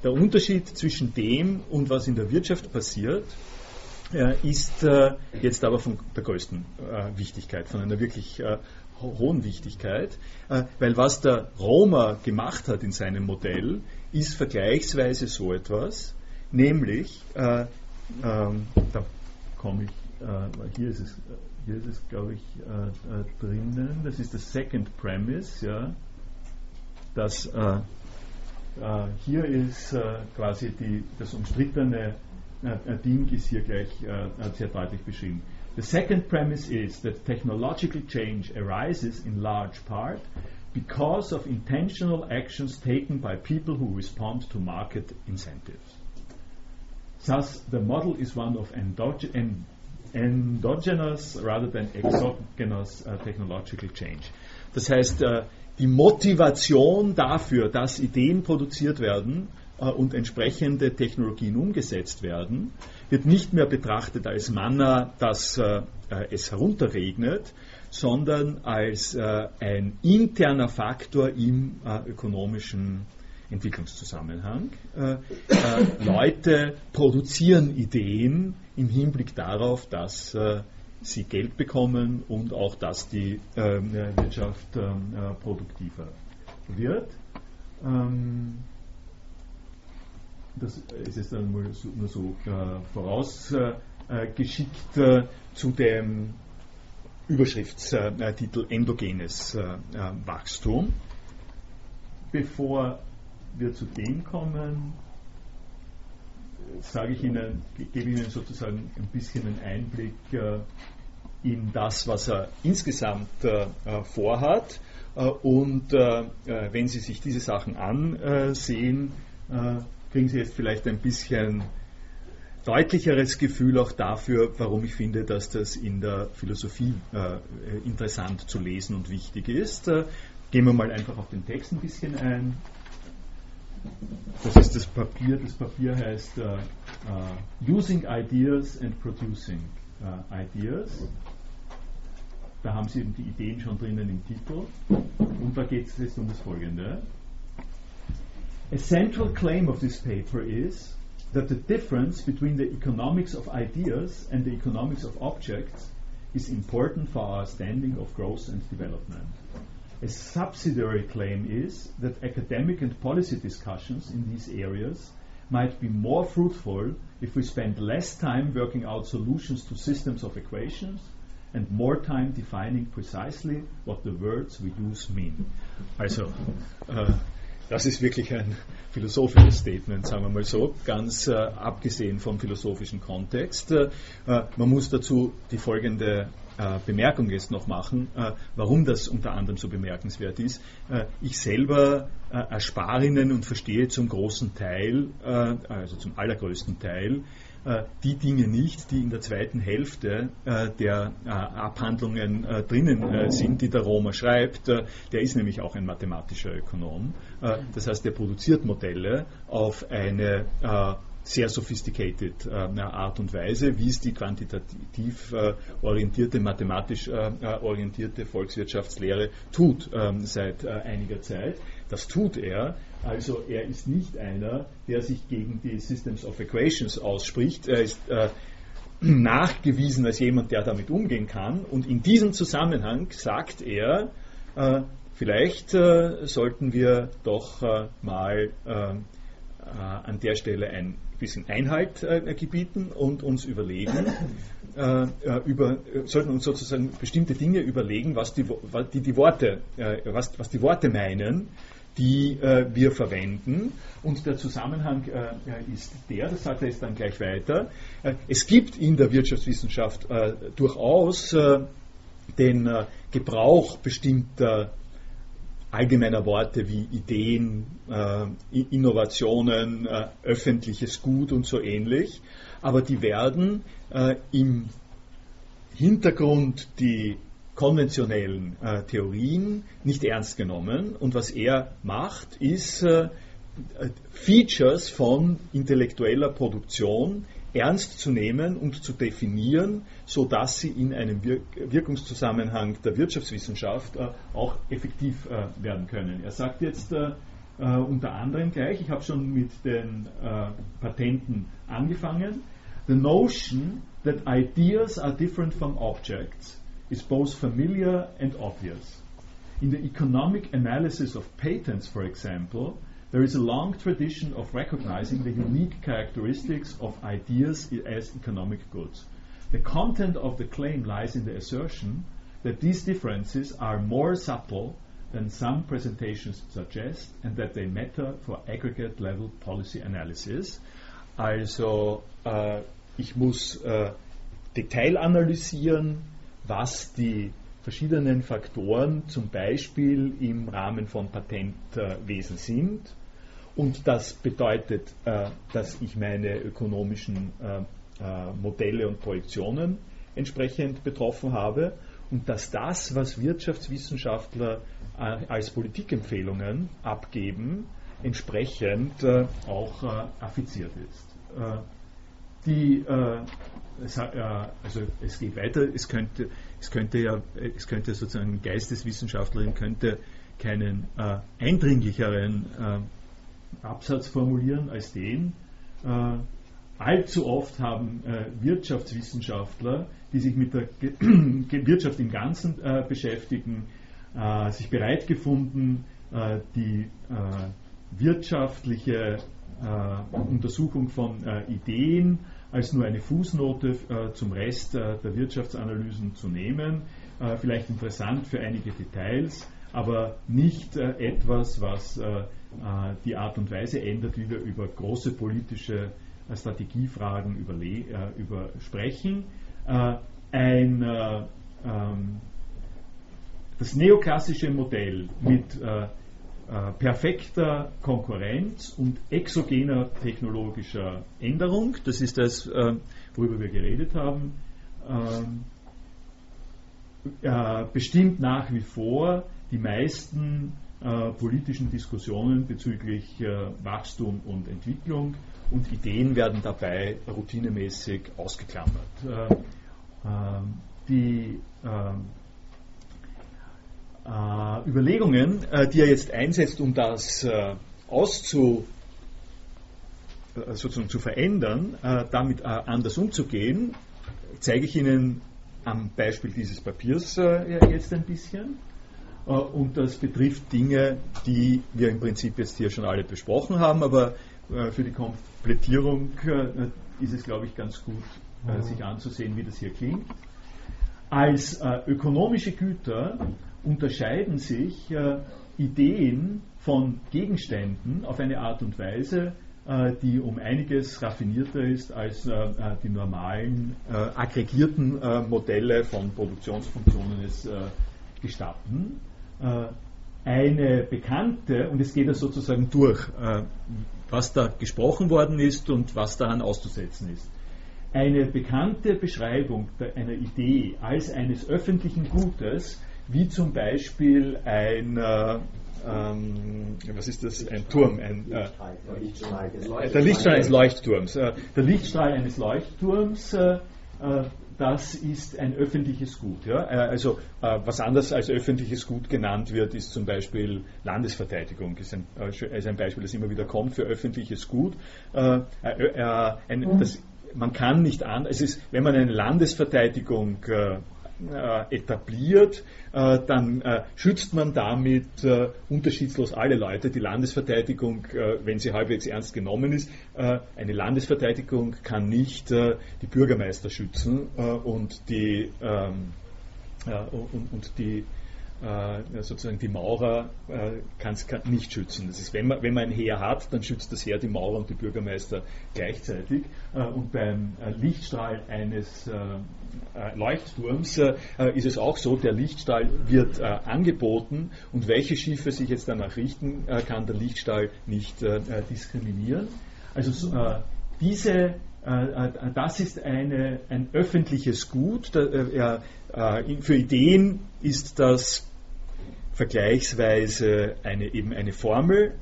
Der Unterschied zwischen dem und was in der Wirtschaft passiert, äh, ist äh, jetzt aber von der größten äh, Wichtigkeit, von einer wirklich äh, hohen Wichtigkeit, äh, weil was der Roma gemacht hat in seinem Modell, ist vergleichsweise so etwas, nämlich, äh, ähm, da komme ich, hier ist es, hier ist es glaube ich drinnen, das ist das Second Premise, ja, dass äh, hier ist äh, quasi die, das umstrittene äh, Ding ist hier gleich sehr deutlich beschrieben. The second premise is that technological change arises in large part because of intentional actions taken by people who respond to market incentives. Thus, the model is one of endogen endogenous rather than exogenous uh, technological change. Das heißt, uh, die Motivation dafür, dass Ideen produziert werden äh, und entsprechende Technologien umgesetzt werden, wird nicht mehr betrachtet als Manna, dass äh, äh, es herunterregnet, sondern als ein interner Faktor im ökonomischen Entwicklungszusammenhang. Leute produzieren Ideen im Hinblick darauf, dass sie Geld bekommen und auch, dass die ähm, Wirtschaft ähm, äh, produktiver wird. Ähm, das ist jetzt dann nur so, nur so äh, vorausgeschickt äh, zu dem Überschriftstitel Endogenes äh, äh, Wachstum. Bevor wir zu dem kommen, sage ich Ihnen, gebe Ihnen sozusagen ein bisschen einen Einblick äh, in das, was er insgesamt äh, vorhat. Äh, und äh, wenn Sie sich diese Sachen ansehen, kriegen Sie jetzt vielleicht ein bisschen deutlicheres Gefühl auch dafür, warum ich finde, dass das in der Philosophie interessant zu lesen und wichtig ist. gehen wir mal einfach auf den Text ein bisschen ein. Das ist das Papier. Das Papier heißt uh, Using Ideas and Producing uh, Ideas. Da haben Sie eben die Ideen schon drinnen im Titel. Und da geht es jetzt um das Folgende. A central claim of this paper is that the difference between the economics of ideas and the economics of objects is important for our standing of growth and development. A subsidiary claim is that academic and policy discussions in these areas might be more fruitful if we spend less time working out solutions to systems of equations and more time defining precisely what the words we use mean. Also, äh, das ist wirklich ein philosophisches Statement, sagen wir mal so, ganz äh, abgesehen vom philosophischen Kontext. Äh, man muss dazu die folgende äh, Bemerkung jetzt noch machen, äh, warum das unter anderem so bemerkenswert ist. Äh, ich selber erspare Ihnen und verstehe zum großen Teil, also zum allergrößten Teil, die Dinge nicht, die in der zweiten Hälfte der Abhandlungen drinnen sind, die der Roma schreibt. Der ist nämlich auch ein mathematischer Ökonom. Das heißt, er produziert Modelle auf eine sehr sophisticated äh, Art und Weise, wie es die quantitativ äh, orientierte, mathematisch äh, orientierte Volkswirtschaftslehre tut ähm, seit einiger Zeit. Das tut er. Also er ist nicht einer, der sich gegen die Systems of Equations ausspricht. Er ist nachgewiesen als jemand, der damit umgehen kann. Und in diesem Zusammenhang sagt er, vielleicht sollten wir doch mal an der Stelle ein bisschen Einhalt äh, gebieten und uns überlegen, äh, äh über, sollten uns sozusagen bestimmte Dinge überlegen, was die, die, die Worte, äh, was, was die Worte meinen, die äh, wir verwenden. Und der Zusammenhang äh, ist der, das sagt er jetzt dann gleich weiter, es gibt in der Wirtschaftswissenschaft durchaus den Gebrauch bestimmter allgemeiner Worte wie Ideen, äh, Innovationen, äh, öffentliches Gut und so ähnlich, aber die werden äh, im Hintergrund die konventionellen äh, Theorien nicht ernst genommen und was er macht, ist äh, Features von intellektueller Produktion ernst zu nehmen und zu definieren, sodass sie in einem Wirk Wirkungszusammenhang der Wirtschaftswissenschaft äh, auch effektiv äh, werden können. Er sagt jetzt äh, äh unter anderem gleich, ich habe schon mit den Patenten angefangen, the notion that ideas are different from objects is both familiar and obvious. In the economic analysis of patents, for example, There is a long tradition of recognizing the unique characteristics of ideas as economic goods. The content of the claim lies in the assertion that these differences are more subtle than some presentations suggest and that they matter for aggregate level policy analysis. Also äh, ich muss äh, Detail analysieren, was die verschiedenen Faktoren zum Beispiel im Rahmen von Patentwesen sind und das bedeutet, äh, dass ich meine ökonomischen äh, äh, Modelle und Projektionen entsprechend betroffen habe und dass das, was Wirtschaftswissenschaftler als Politikempfehlungen abgeben, entsprechend auch affiziert ist. Die, also es geht weiter, es könnte, es könnte ja, es könnte sozusagen Geisteswissenschaftlerin könnte keinen eindringlicheren Absatz formulieren als den. Äh, allzu oft haben äh, Wirtschaftswissenschaftler, die sich mit der Ge Wirtschaft im Ganzen äh, beschäftigen, äh, sich bereit gefunden, äh, die äh, wirtschaftliche Untersuchung von Ideen als nur eine Fußnote zum Rest der Wirtschaftsanalysen zu nehmen. vielleicht interessant für einige Details, aber nicht etwas, was äh, die Art und Weise ändert, wie wir über große politische äh, Strategiefragen überle äh, über sprechen. ein, ähm, das neoklassische Modell mit perfekter Konkurrenz und exogener technologischer Änderung, das ist das, worüber wir geredet haben, ähm, bestimmt nach wie vor die meisten äh, politischen Diskussionen bezüglich äh, Wachstum und Entwicklung. Und Ideen werden dabei routinemäßig ausgeklammert. Äh, ähm, die ähm, äh, Überlegungen, äh, die er jetzt einsetzt, um das auszu sozusagen zu verändern, damit anders umzugehen, zeige ich Ihnen am Beispiel dieses Papiers jetzt ein bisschen. Äh, und das betrifft Dinge, die wir im Prinzip jetzt hier schon alle besprochen haben, aber äh, für die Komplettierung äh, ist es, glaube ich, ganz gut, mhm. sich anzusehen, wie das hier klingt. Als ökonomische Güter unterscheiden sich Ideen von Gegenständen auf eine Art und Weise, die um einiges raffinierter ist als die normalen aggregierten Modelle von Produktionsfunktionen es gestatten. Äh, eine bekannte, und es geht ja sozusagen durch, äh, was da gesprochen worden ist und was daran auszusetzen ist. eine bekannte Beschreibung einer Idee als eines öffentlichen Gutes, wie zum Beispiel ein, äh, ähm, was ist das, ein Turm, ein, äh, der Lichtstrahl eines Leuchtturms. Äh, der Lichtstrahl eines Leuchtturms, äh, äh, das ist ein öffentliches Gut. Ja? Äh, also was anders als öffentliches Gut genannt wird, ist zum Beispiel Landesverteidigung. Ist ein, ist ein Beispiel, das immer wieder kommt für öffentliches Gut. Ein, das, man kann nicht an, es ist, wenn man eine Landesverteidigung äh, etabliert, äh, dann äh, schützt man damit unterschiedslos alle Leute. Die Landesverteidigung, wenn sie halbwegs ernst genommen ist, eine Landesverteidigung kann nicht die Bürgermeister schützen und die, ähm, und, und die äh, sozusagen die Maurer äh, kann es nicht schützen. Das ist, wenn man, wenn man ein Heer hat, dann schützt das Heer die Maurer und die Bürgermeister gleichzeitig. Äh, und beim äh, Lichtstrahl eines äh, äh, Leuchtturms ist es auch so, der Lichtstrahl wird angeboten und welche Schiffe sich jetzt danach richten, kann der Lichtstrahl nicht diskriminieren. Also diese das ist eine, ein öffentliches Gut. Für Ideen ist das vergleichsweise eine, eben eine Formel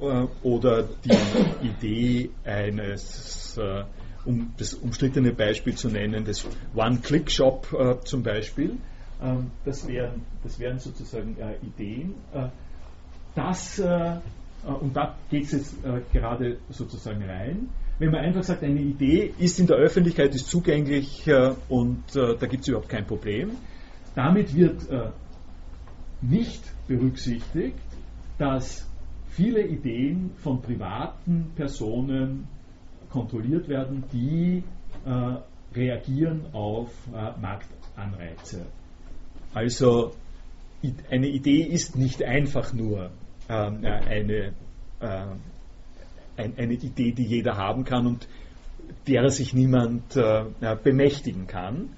äh, oder die Idee eines, äh, um das umstrittene Beispiel zu nennen, des One-Click-Shop äh, zum Beispiel. Ähm, das, wären, das wären sozusagen äh, Ideen. Äh, das, äh, und da geht es jetzt gerade sozusagen rein. Wenn man einfach sagt, eine Idee ist in der Öffentlichkeit, ist zugänglich und da gibt es überhaupt kein Problem, damit wird nicht berücksichtigt, dass viele Ideen von privaten Personen kontrolliert werden, die äh, reagieren auf äh, Marktanreize. Also eine Idee ist nicht einfach nur ähm, äh, eine, äh, ein, eine Idee, die jeder haben kann und derer sich niemand äh, bemächtigen kann,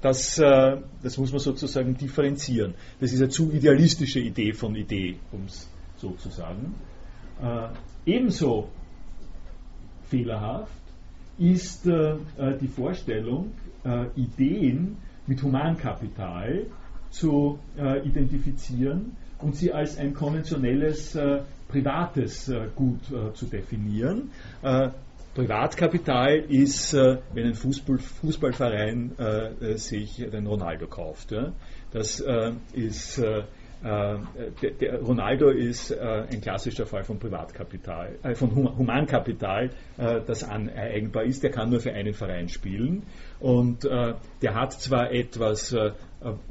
das, äh, das muss man sozusagen differenzieren. Das ist eine zu idealistische Idee von Idee, um es so zu sagen. Äh, ebenso fehlerhaft ist äh, die Vorstellung, Ideen mit Humankapital zu identifizieren und sie als ein konventionelles privates Gut zu definieren. Privatkapital ist, äh, wenn ein Fußball, Fußballverein äh, sich den Ronaldo kauft. Ja? Das äh, ist äh, der, der Ronaldo ist äh, ein klassischer Fall von Privatkapital, äh, von Humankapital, äh, das aneigenbar ist. Der kann nur für einen Verein spielen und der hat zwar etwas,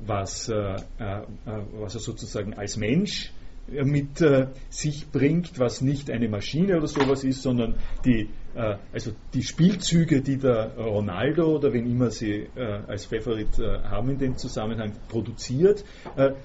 was, was er sozusagen als Mensch mit sich bringt, was nicht eine Maschine oder sowas ist, sondern die äh, also die Spielzüge, die der Ronaldo oder wen immer sie äh, als Favorit äh, haben in dem Zusammenhang produziert,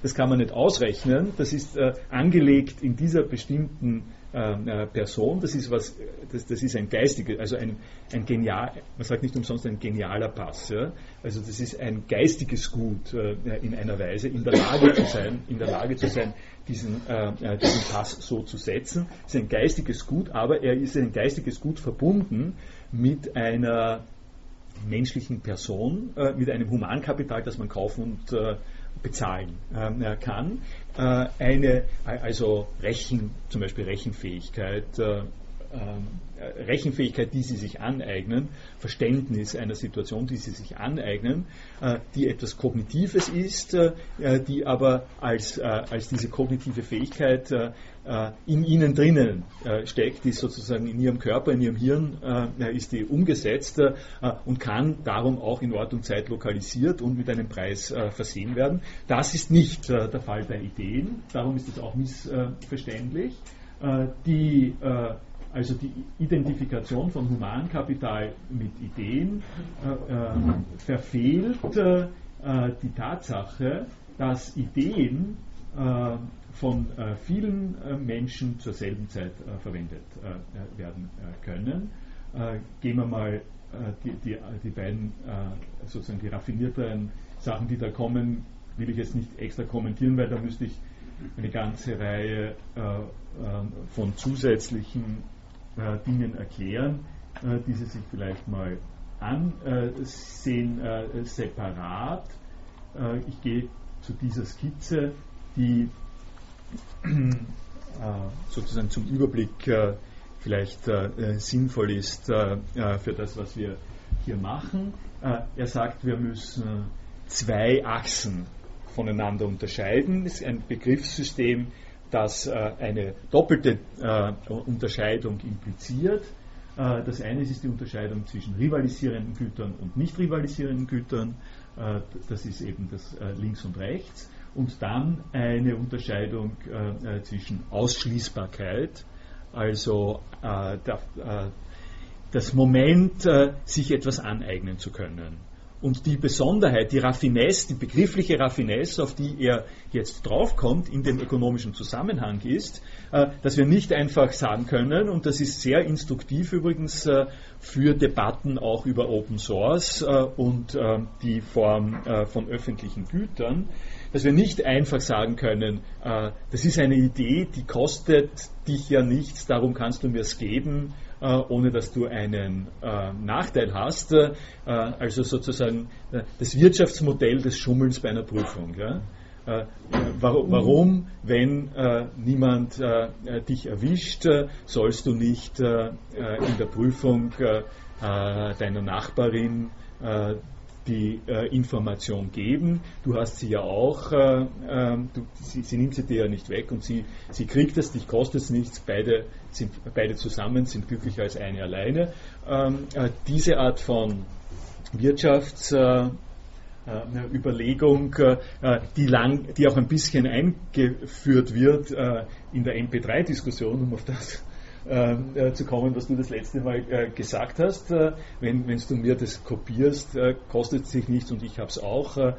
das kann man nicht ausrechnen. Das ist angelegt in dieser bestimmten Person. Das ist was, das, das ist ein geistiger, also ein, ein genial, man sagt nicht umsonst ein genialer Pass. Ja? Also das ist ein geistiges Gut in einer Weise, in der Lage zu sein, in der Lage zu sein, diesen, äh, diesen Pass so zu setzen. Es ist ein geistiges Gut, aber er ist ein geistiges Gut verbunden mit einer menschlichen Person, äh, mit einem Humankapital, das man kaufen und äh, bezahlen äh, kann. Äh, eine, also Rechen, zum Beispiel Rechenfähigkeit, äh, Rechenfähigkeit, die sie sich aneignen, Verständnis einer Situation, die sie sich aneignen, äh, die etwas Kognitives ist, äh, die aber als, äh, als diese kognitive Fähigkeit in ihnen drinnen steckt, die sozusagen in ihrem Körper, in ihrem Hirn ist die umgesetzt und kann darum auch in Ort und Zeit lokalisiert und mit einem Preis versehen werden. Das ist nicht der Fall bei Ideen, darum ist es auch missverständlich. Die also die Identifikation von Humankapital mit Ideen äh, äh, verfehlt äh, die Tatsache, dass Ideen äh, von äh, vielen äh, Menschen zur selben Zeit verwendet werden können. gehen wir mal die, die, die beiden sozusagen die raffinierteren Sachen, die da kommen, will ich jetzt nicht extra kommentieren, weil da müsste ich eine ganze Reihe von zusätzlichen äh, Dingen erklären, äh, die Sie sich vielleicht mal ansehen separat. ich gehe zu dieser Skizze, die sozusagen zum Überblick vielleicht sinnvoll ist für das, was wir hier machen. er sagt, wir müssen zwei Achsen voneinander unterscheiden. Das ist ein Begriffssystem, das äh, eine doppelte äh, Unterscheidung impliziert. Äh, das eine ist die Unterscheidung zwischen rivalisierenden Gütern und nicht rivalisierenden Gütern. das ist eben das Links und Rechts. Und dann eine Unterscheidung zwischen Ausschließbarkeit, also das Moment, sich etwas aneignen zu können. Und die Besonderheit, die Raffinesse, die begriffliche Raffinesse, auf die er jetzt draufkommt in dem ökonomischen Zusammenhang ist, äh, dass wir nicht einfach sagen können, und das ist sehr instruktiv übrigens äh, für Debatten auch über Open Source äh, und die Form von öffentlichen Gütern, dass wir nicht einfach sagen können, das ist eine Idee, die kostet dich ja nichts, darum kannst du mir es geben äh, ohne dass du einen äh, Nachteil hast. Äh, also sozusagen das Wirtschaftsmodell des Schummelns bei einer Prüfung. Warum, wenn niemand dich erwischt, sollst du nicht in der Prüfung deiner Nachbarin die äh, Information geben. Du hast sie ja auch, äh, äh, du, sie, sie, nimmt sie dir ja nicht weg und sie, sie kriegt es, dich kostet es nichts, beide, sind, beide zusammen sind glücklicher als eine alleine. Ähm, äh, diese Art von Wirtschaftsüberlegung, äh, äh, die, lang, die auch ein bisschen eingeführt wird in der MP3-Diskussion, um auf das äh, zu kommen, was du das letzte Mal äh, gesagt hast. Äh, wenn du mir das kopierst, äh, kostet es sich nichts und ich habe es auch, äh,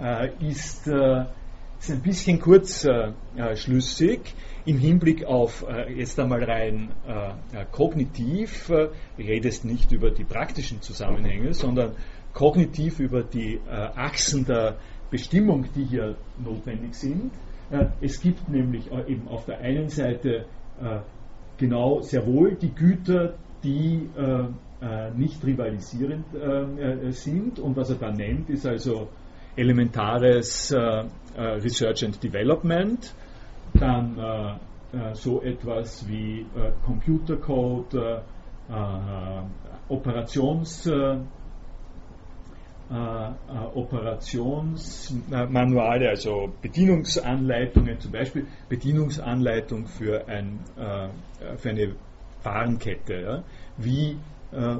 äh, ist, ist ein bisschen kurzschlüssig im Hinblick auf jetzt einmal rein kognitiv, ich rede jetzt nicht über die praktischen Zusammenhänge, sondern kognitiv über die Achsen der Bestimmung, die hier notwendig sind. Es gibt nämlich eben auf der einen Seite genau sehr wohl die Güter, die äh, äh, nicht rivalisierend äh, äh, sind. Und was er da nennt, ist also elementares äh, Research and Development, dann so etwas wie Computercode, Operations äh, Operationsmanuale, also Bedienungsanleitungen, zum Beispiel Bedienungsanleitung für, ein, äh, für eine Warenkette. Ja? Wie äh,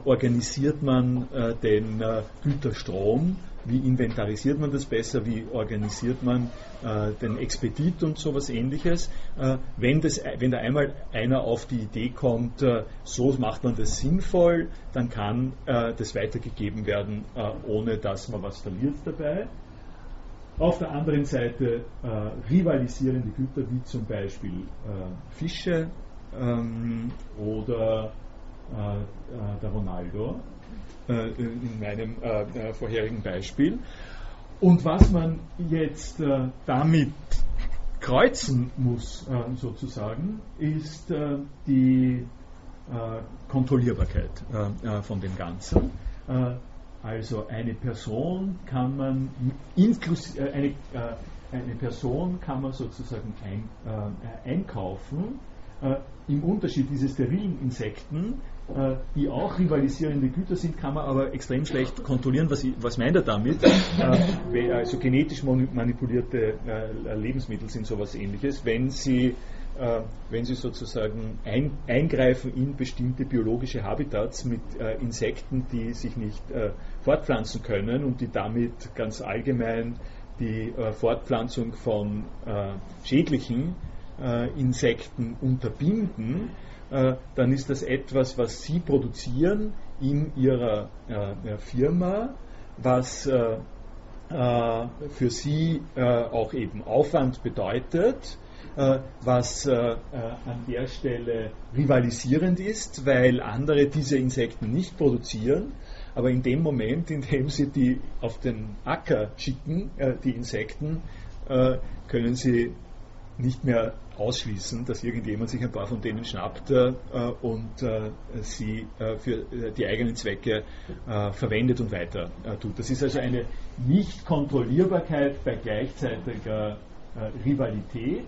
organisiert man äh, den äh, Güterstrom? Wie inventarisiert man das besser? Wie organisiert man äh, den Expedit und sowas ähnliches? Äh, wenn, das, wenn da einmal einer auf die Idee kommt, äh, so macht man das sinnvoll, dann kann äh, das weitergegeben werden, äh, ohne dass man was verliert dabei. Auf der anderen Seite äh, rivalisierende Güter wie zum Beispiel Fische ähm, oder der Ronaldo äh, in meinem äh, äh, vorherigen Beispiel. Und was man jetzt damit kreuzen muss, sozusagen, ist die Kontrollierbarkeit von dem Ganzen. Also eine Person kann man eine, eine Person kann man sozusagen ein, einkaufen. Im Unterschied diese sterilen Insekten äh, die auch rivalisierende Güter sind, kann man aber extrem schlecht kontrollieren. Was, was meint er damit? Äh, also genetisch manipulierte äh, Lebensmittel sind sowas ähnliches. Wenn sie, wenn sie sozusagen ein, eingreifen in bestimmte biologische Habitats mit Insekten, die sich nicht fortpflanzen können und die damit ganz allgemein die Fortpflanzung von schädlichen Insekten unterbinden, äh, dann ist das etwas, was Sie produzieren in Ihrer äh, Firma, was äh, für Sie auch eben Aufwand bedeutet, was an der Stelle rivalisierend ist, weil andere diese Insekten nicht produzieren. Aber in dem Moment, in dem Sie die auf den Acker schicken, die Insekten, können Sie nicht mehr ausschließen, dass irgendjemand sich ein paar von denen schnappt äh, und äh, sie äh, für die eigenen Zwecke äh, verwendet und weiter äh, tut. Das ist also eine Nicht-Kontrollierbarkeit bei gleichzeitiger äh, Rivalität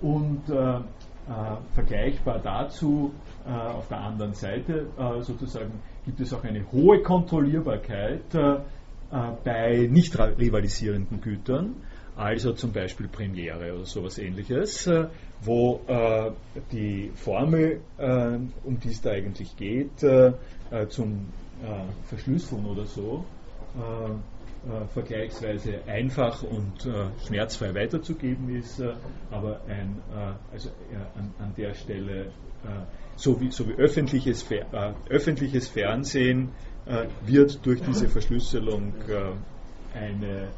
und vergleichbar dazu auf der anderen Seite sozusagen gibt es auch eine hohe Kontrollierbarkeit bei nicht rivalisierenden Gütern also zum Beispiel Premiere oder sowas ähnliches, äh, wo äh, die Formel, äh, um die es da eigentlich geht, äh, äh, zum äh, Verschlüsseln oder so, vergleichsweise einfach und schmerzfrei weiterzugeben ist, aber ein, also an, an, der Stelle so wie, so wie öffentliches, öffentliches Fernsehen wird durch diese Verschlüsselung eine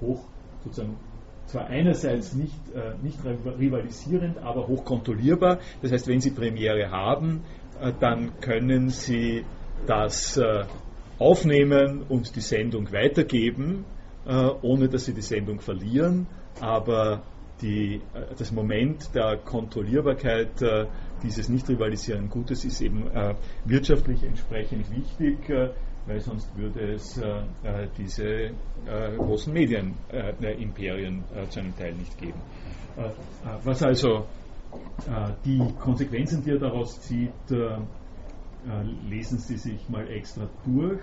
hoch sozusagen zwar einerseits nicht, äh, nicht rivalisierend, aber hoch kontrollierbar. Das heißt, wenn Sie Premiere haben, äh, dann können Sie das äh, aufnehmen und die Sendung weitergeben, äh, ohne dass Sie die Sendung verlieren. Aber die, äh, das Moment der Kontrollierbarkeit äh, dieses nicht rivalisierenden Gutes ist eben wirtschaftlich entsprechend wichtig weil sonst würde es äh, äh diese äh, großen Medienimperien äh, zu einem Teil nicht geben. was also die Konsequenzen, die er daraus zieht, lesen Sie sich mal extra durch.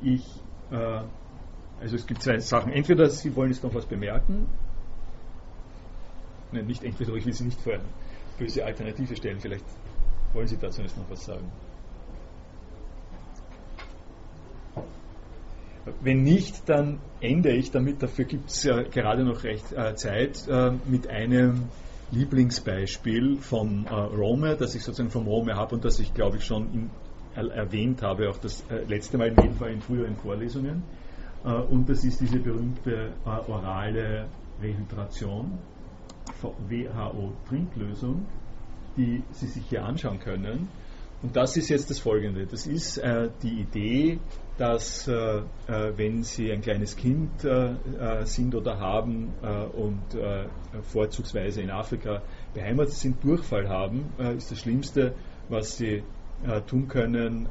ich, also es gibt zwei Sachen. Entweder Sie wollen jetzt noch was bemerken, Nein, nicht entweder, ich will Sie nicht vor eine böse Alternative stellen, vielleicht wollen Sie dazu jetzt noch was sagen. Wenn nicht, dann ende ich damit. Dafür gibt es ja gerade noch recht äh, Zeit äh, mit einem Lieblingsbeispiel von äh, Rome, das ich sozusagen vom Rome habe und das ich glaube ich schon in, erwähnt habe, auch das äh, letzte Mal in jedem Fall in früheren Vorlesungen. Äh, und das ist diese berühmte äh, orale Rehydration, WHO-Trinklösung, die Sie sich hier anschauen können. Und das ist jetzt das Folgende. Das ist die Idee, dass äh, äh, wenn Sie ein kleines Kind äh, äh sind oder haben äh, und äh, vorzugsweise in Afrika beheimatet sind, Durchfall haben, ist das Schlimmste, was Sie tun können,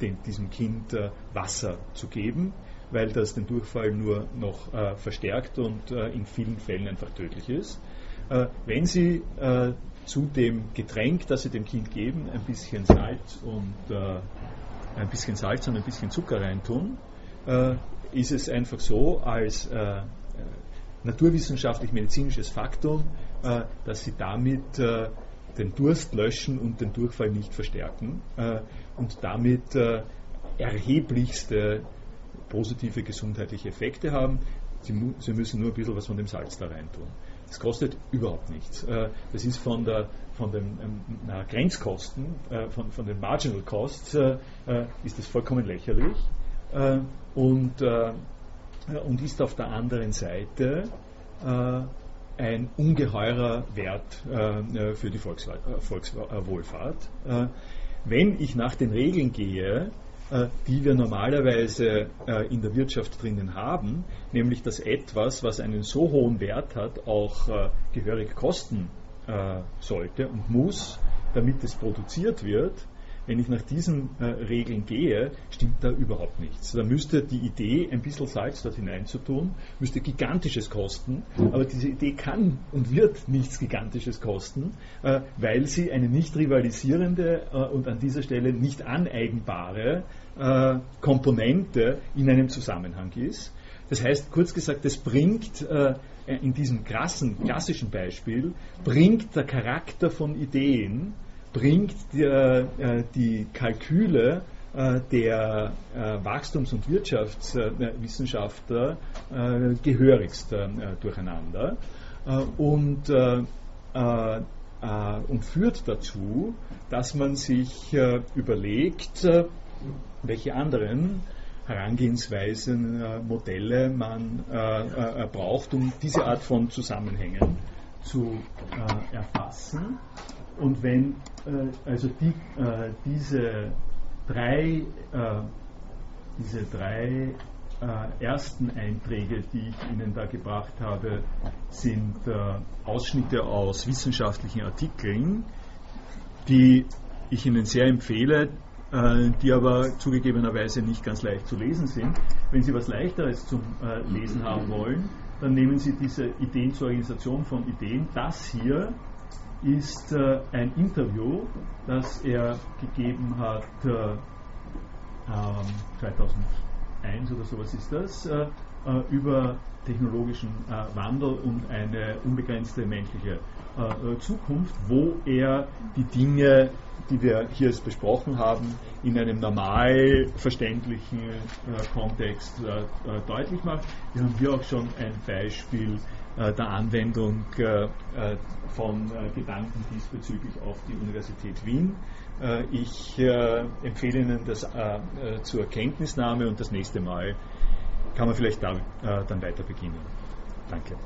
den, diesem Kind Wasser zu geben, weil das den Durchfall nur noch verstärkt und in vielen Fällen einfach tödlich ist. wenn Sie zu dem Getränk, das Sie dem Kind geben, ein bisschen Salz und ein bisschen Salz und ein bisschen Zucker reintun, äh, ist es einfach so als äh, äh naturwissenschaftlich-medizinisches Faktum, äh, dass sie damit äh, den Durst löschen und den Durchfall nicht verstärken äh, und damit erheblichste positive gesundheitliche Effekte haben. Sie, sie, müssen nur ein bisschen was von dem Salz da reintun. Das kostet überhaupt nichts. Äh, das ist von, der, von den ähm, Grenzkosten, äh, von, von, den Marginal Costs, äh, ist das vollkommen lächerlich und, und ist auf der anderen Seite ein ungeheurer Wert für die Volkswohlfahrt. Wenn ich nach den Regeln gehe, die wir normalerweise äh, in der Wirtschaft drinnen haben, nämlich dass etwas, was einen so hohen Wert hat, auch äh, gehörig kosten sollte und muss, damit es produziert wird, wenn ich nach diesen äh, Regeln gehe, stimmt da überhaupt nichts. Da müsste die Idee, ein bisschen Salz dort hineinzutun, müsste gigantisches kosten, aber diese Idee kann und wird nichts Gigantisches kosten, äh, weil sie eine nicht rivalisierende äh, und an dieser Stelle nicht aneigenbare äh, Komponente in einem Zusammenhang ist. Das heißt, kurz gesagt, es bringt äh, in diesem krassen, klassischen Beispiel, bringt der Charakter von Ideen bringt die, äh, die Kalküle äh, der äh, Wachstums- und Wirtschaftswissenschaftler äh, gehörigst äh, durcheinander äh, und, und führt dazu, dass man sich überlegt, welche anderen Herangehensweisen, Modelle man braucht, um diese Art von Zusammenhängen zu erfassen. Und wenn äh, also die, äh, diese drei, äh, diese drei äh, ersten Einträge, die ich Ihnen da gebracht habe, sind äh, Ausschnitte aus wissenschaftlichen Artikeln, die ich Ihnen sehr empfehle, äh, die aber zugegebenerweise nicht ganz leicht zu lesen sind. Wenn Sie was Leichteres zum Lesen haben wollen, dann nehmen Sie diese Ideen zur Organisation von Ideen. Das hier ist äh, ein Interview, das er gegeben hat 2001 ähm, oder sowas ist das, über technologischen Wandel und eine unbegrenzte menschliche Zukunft, wo er die Dinge die wir hier besprochen haben, in einem normal verständlichen äh, Kontext äh, äh, deutlich macht. Wir haben hier auch schon ein Beispiel äh, der Anwendung äh, äh, von Gedanken diesbezüglich auf die Universität Wien. ich empfehle Ihnen das zur Kenntnisnahme und das nächste Mal kann man vielleicht da, dann weiter beginnen. Danke.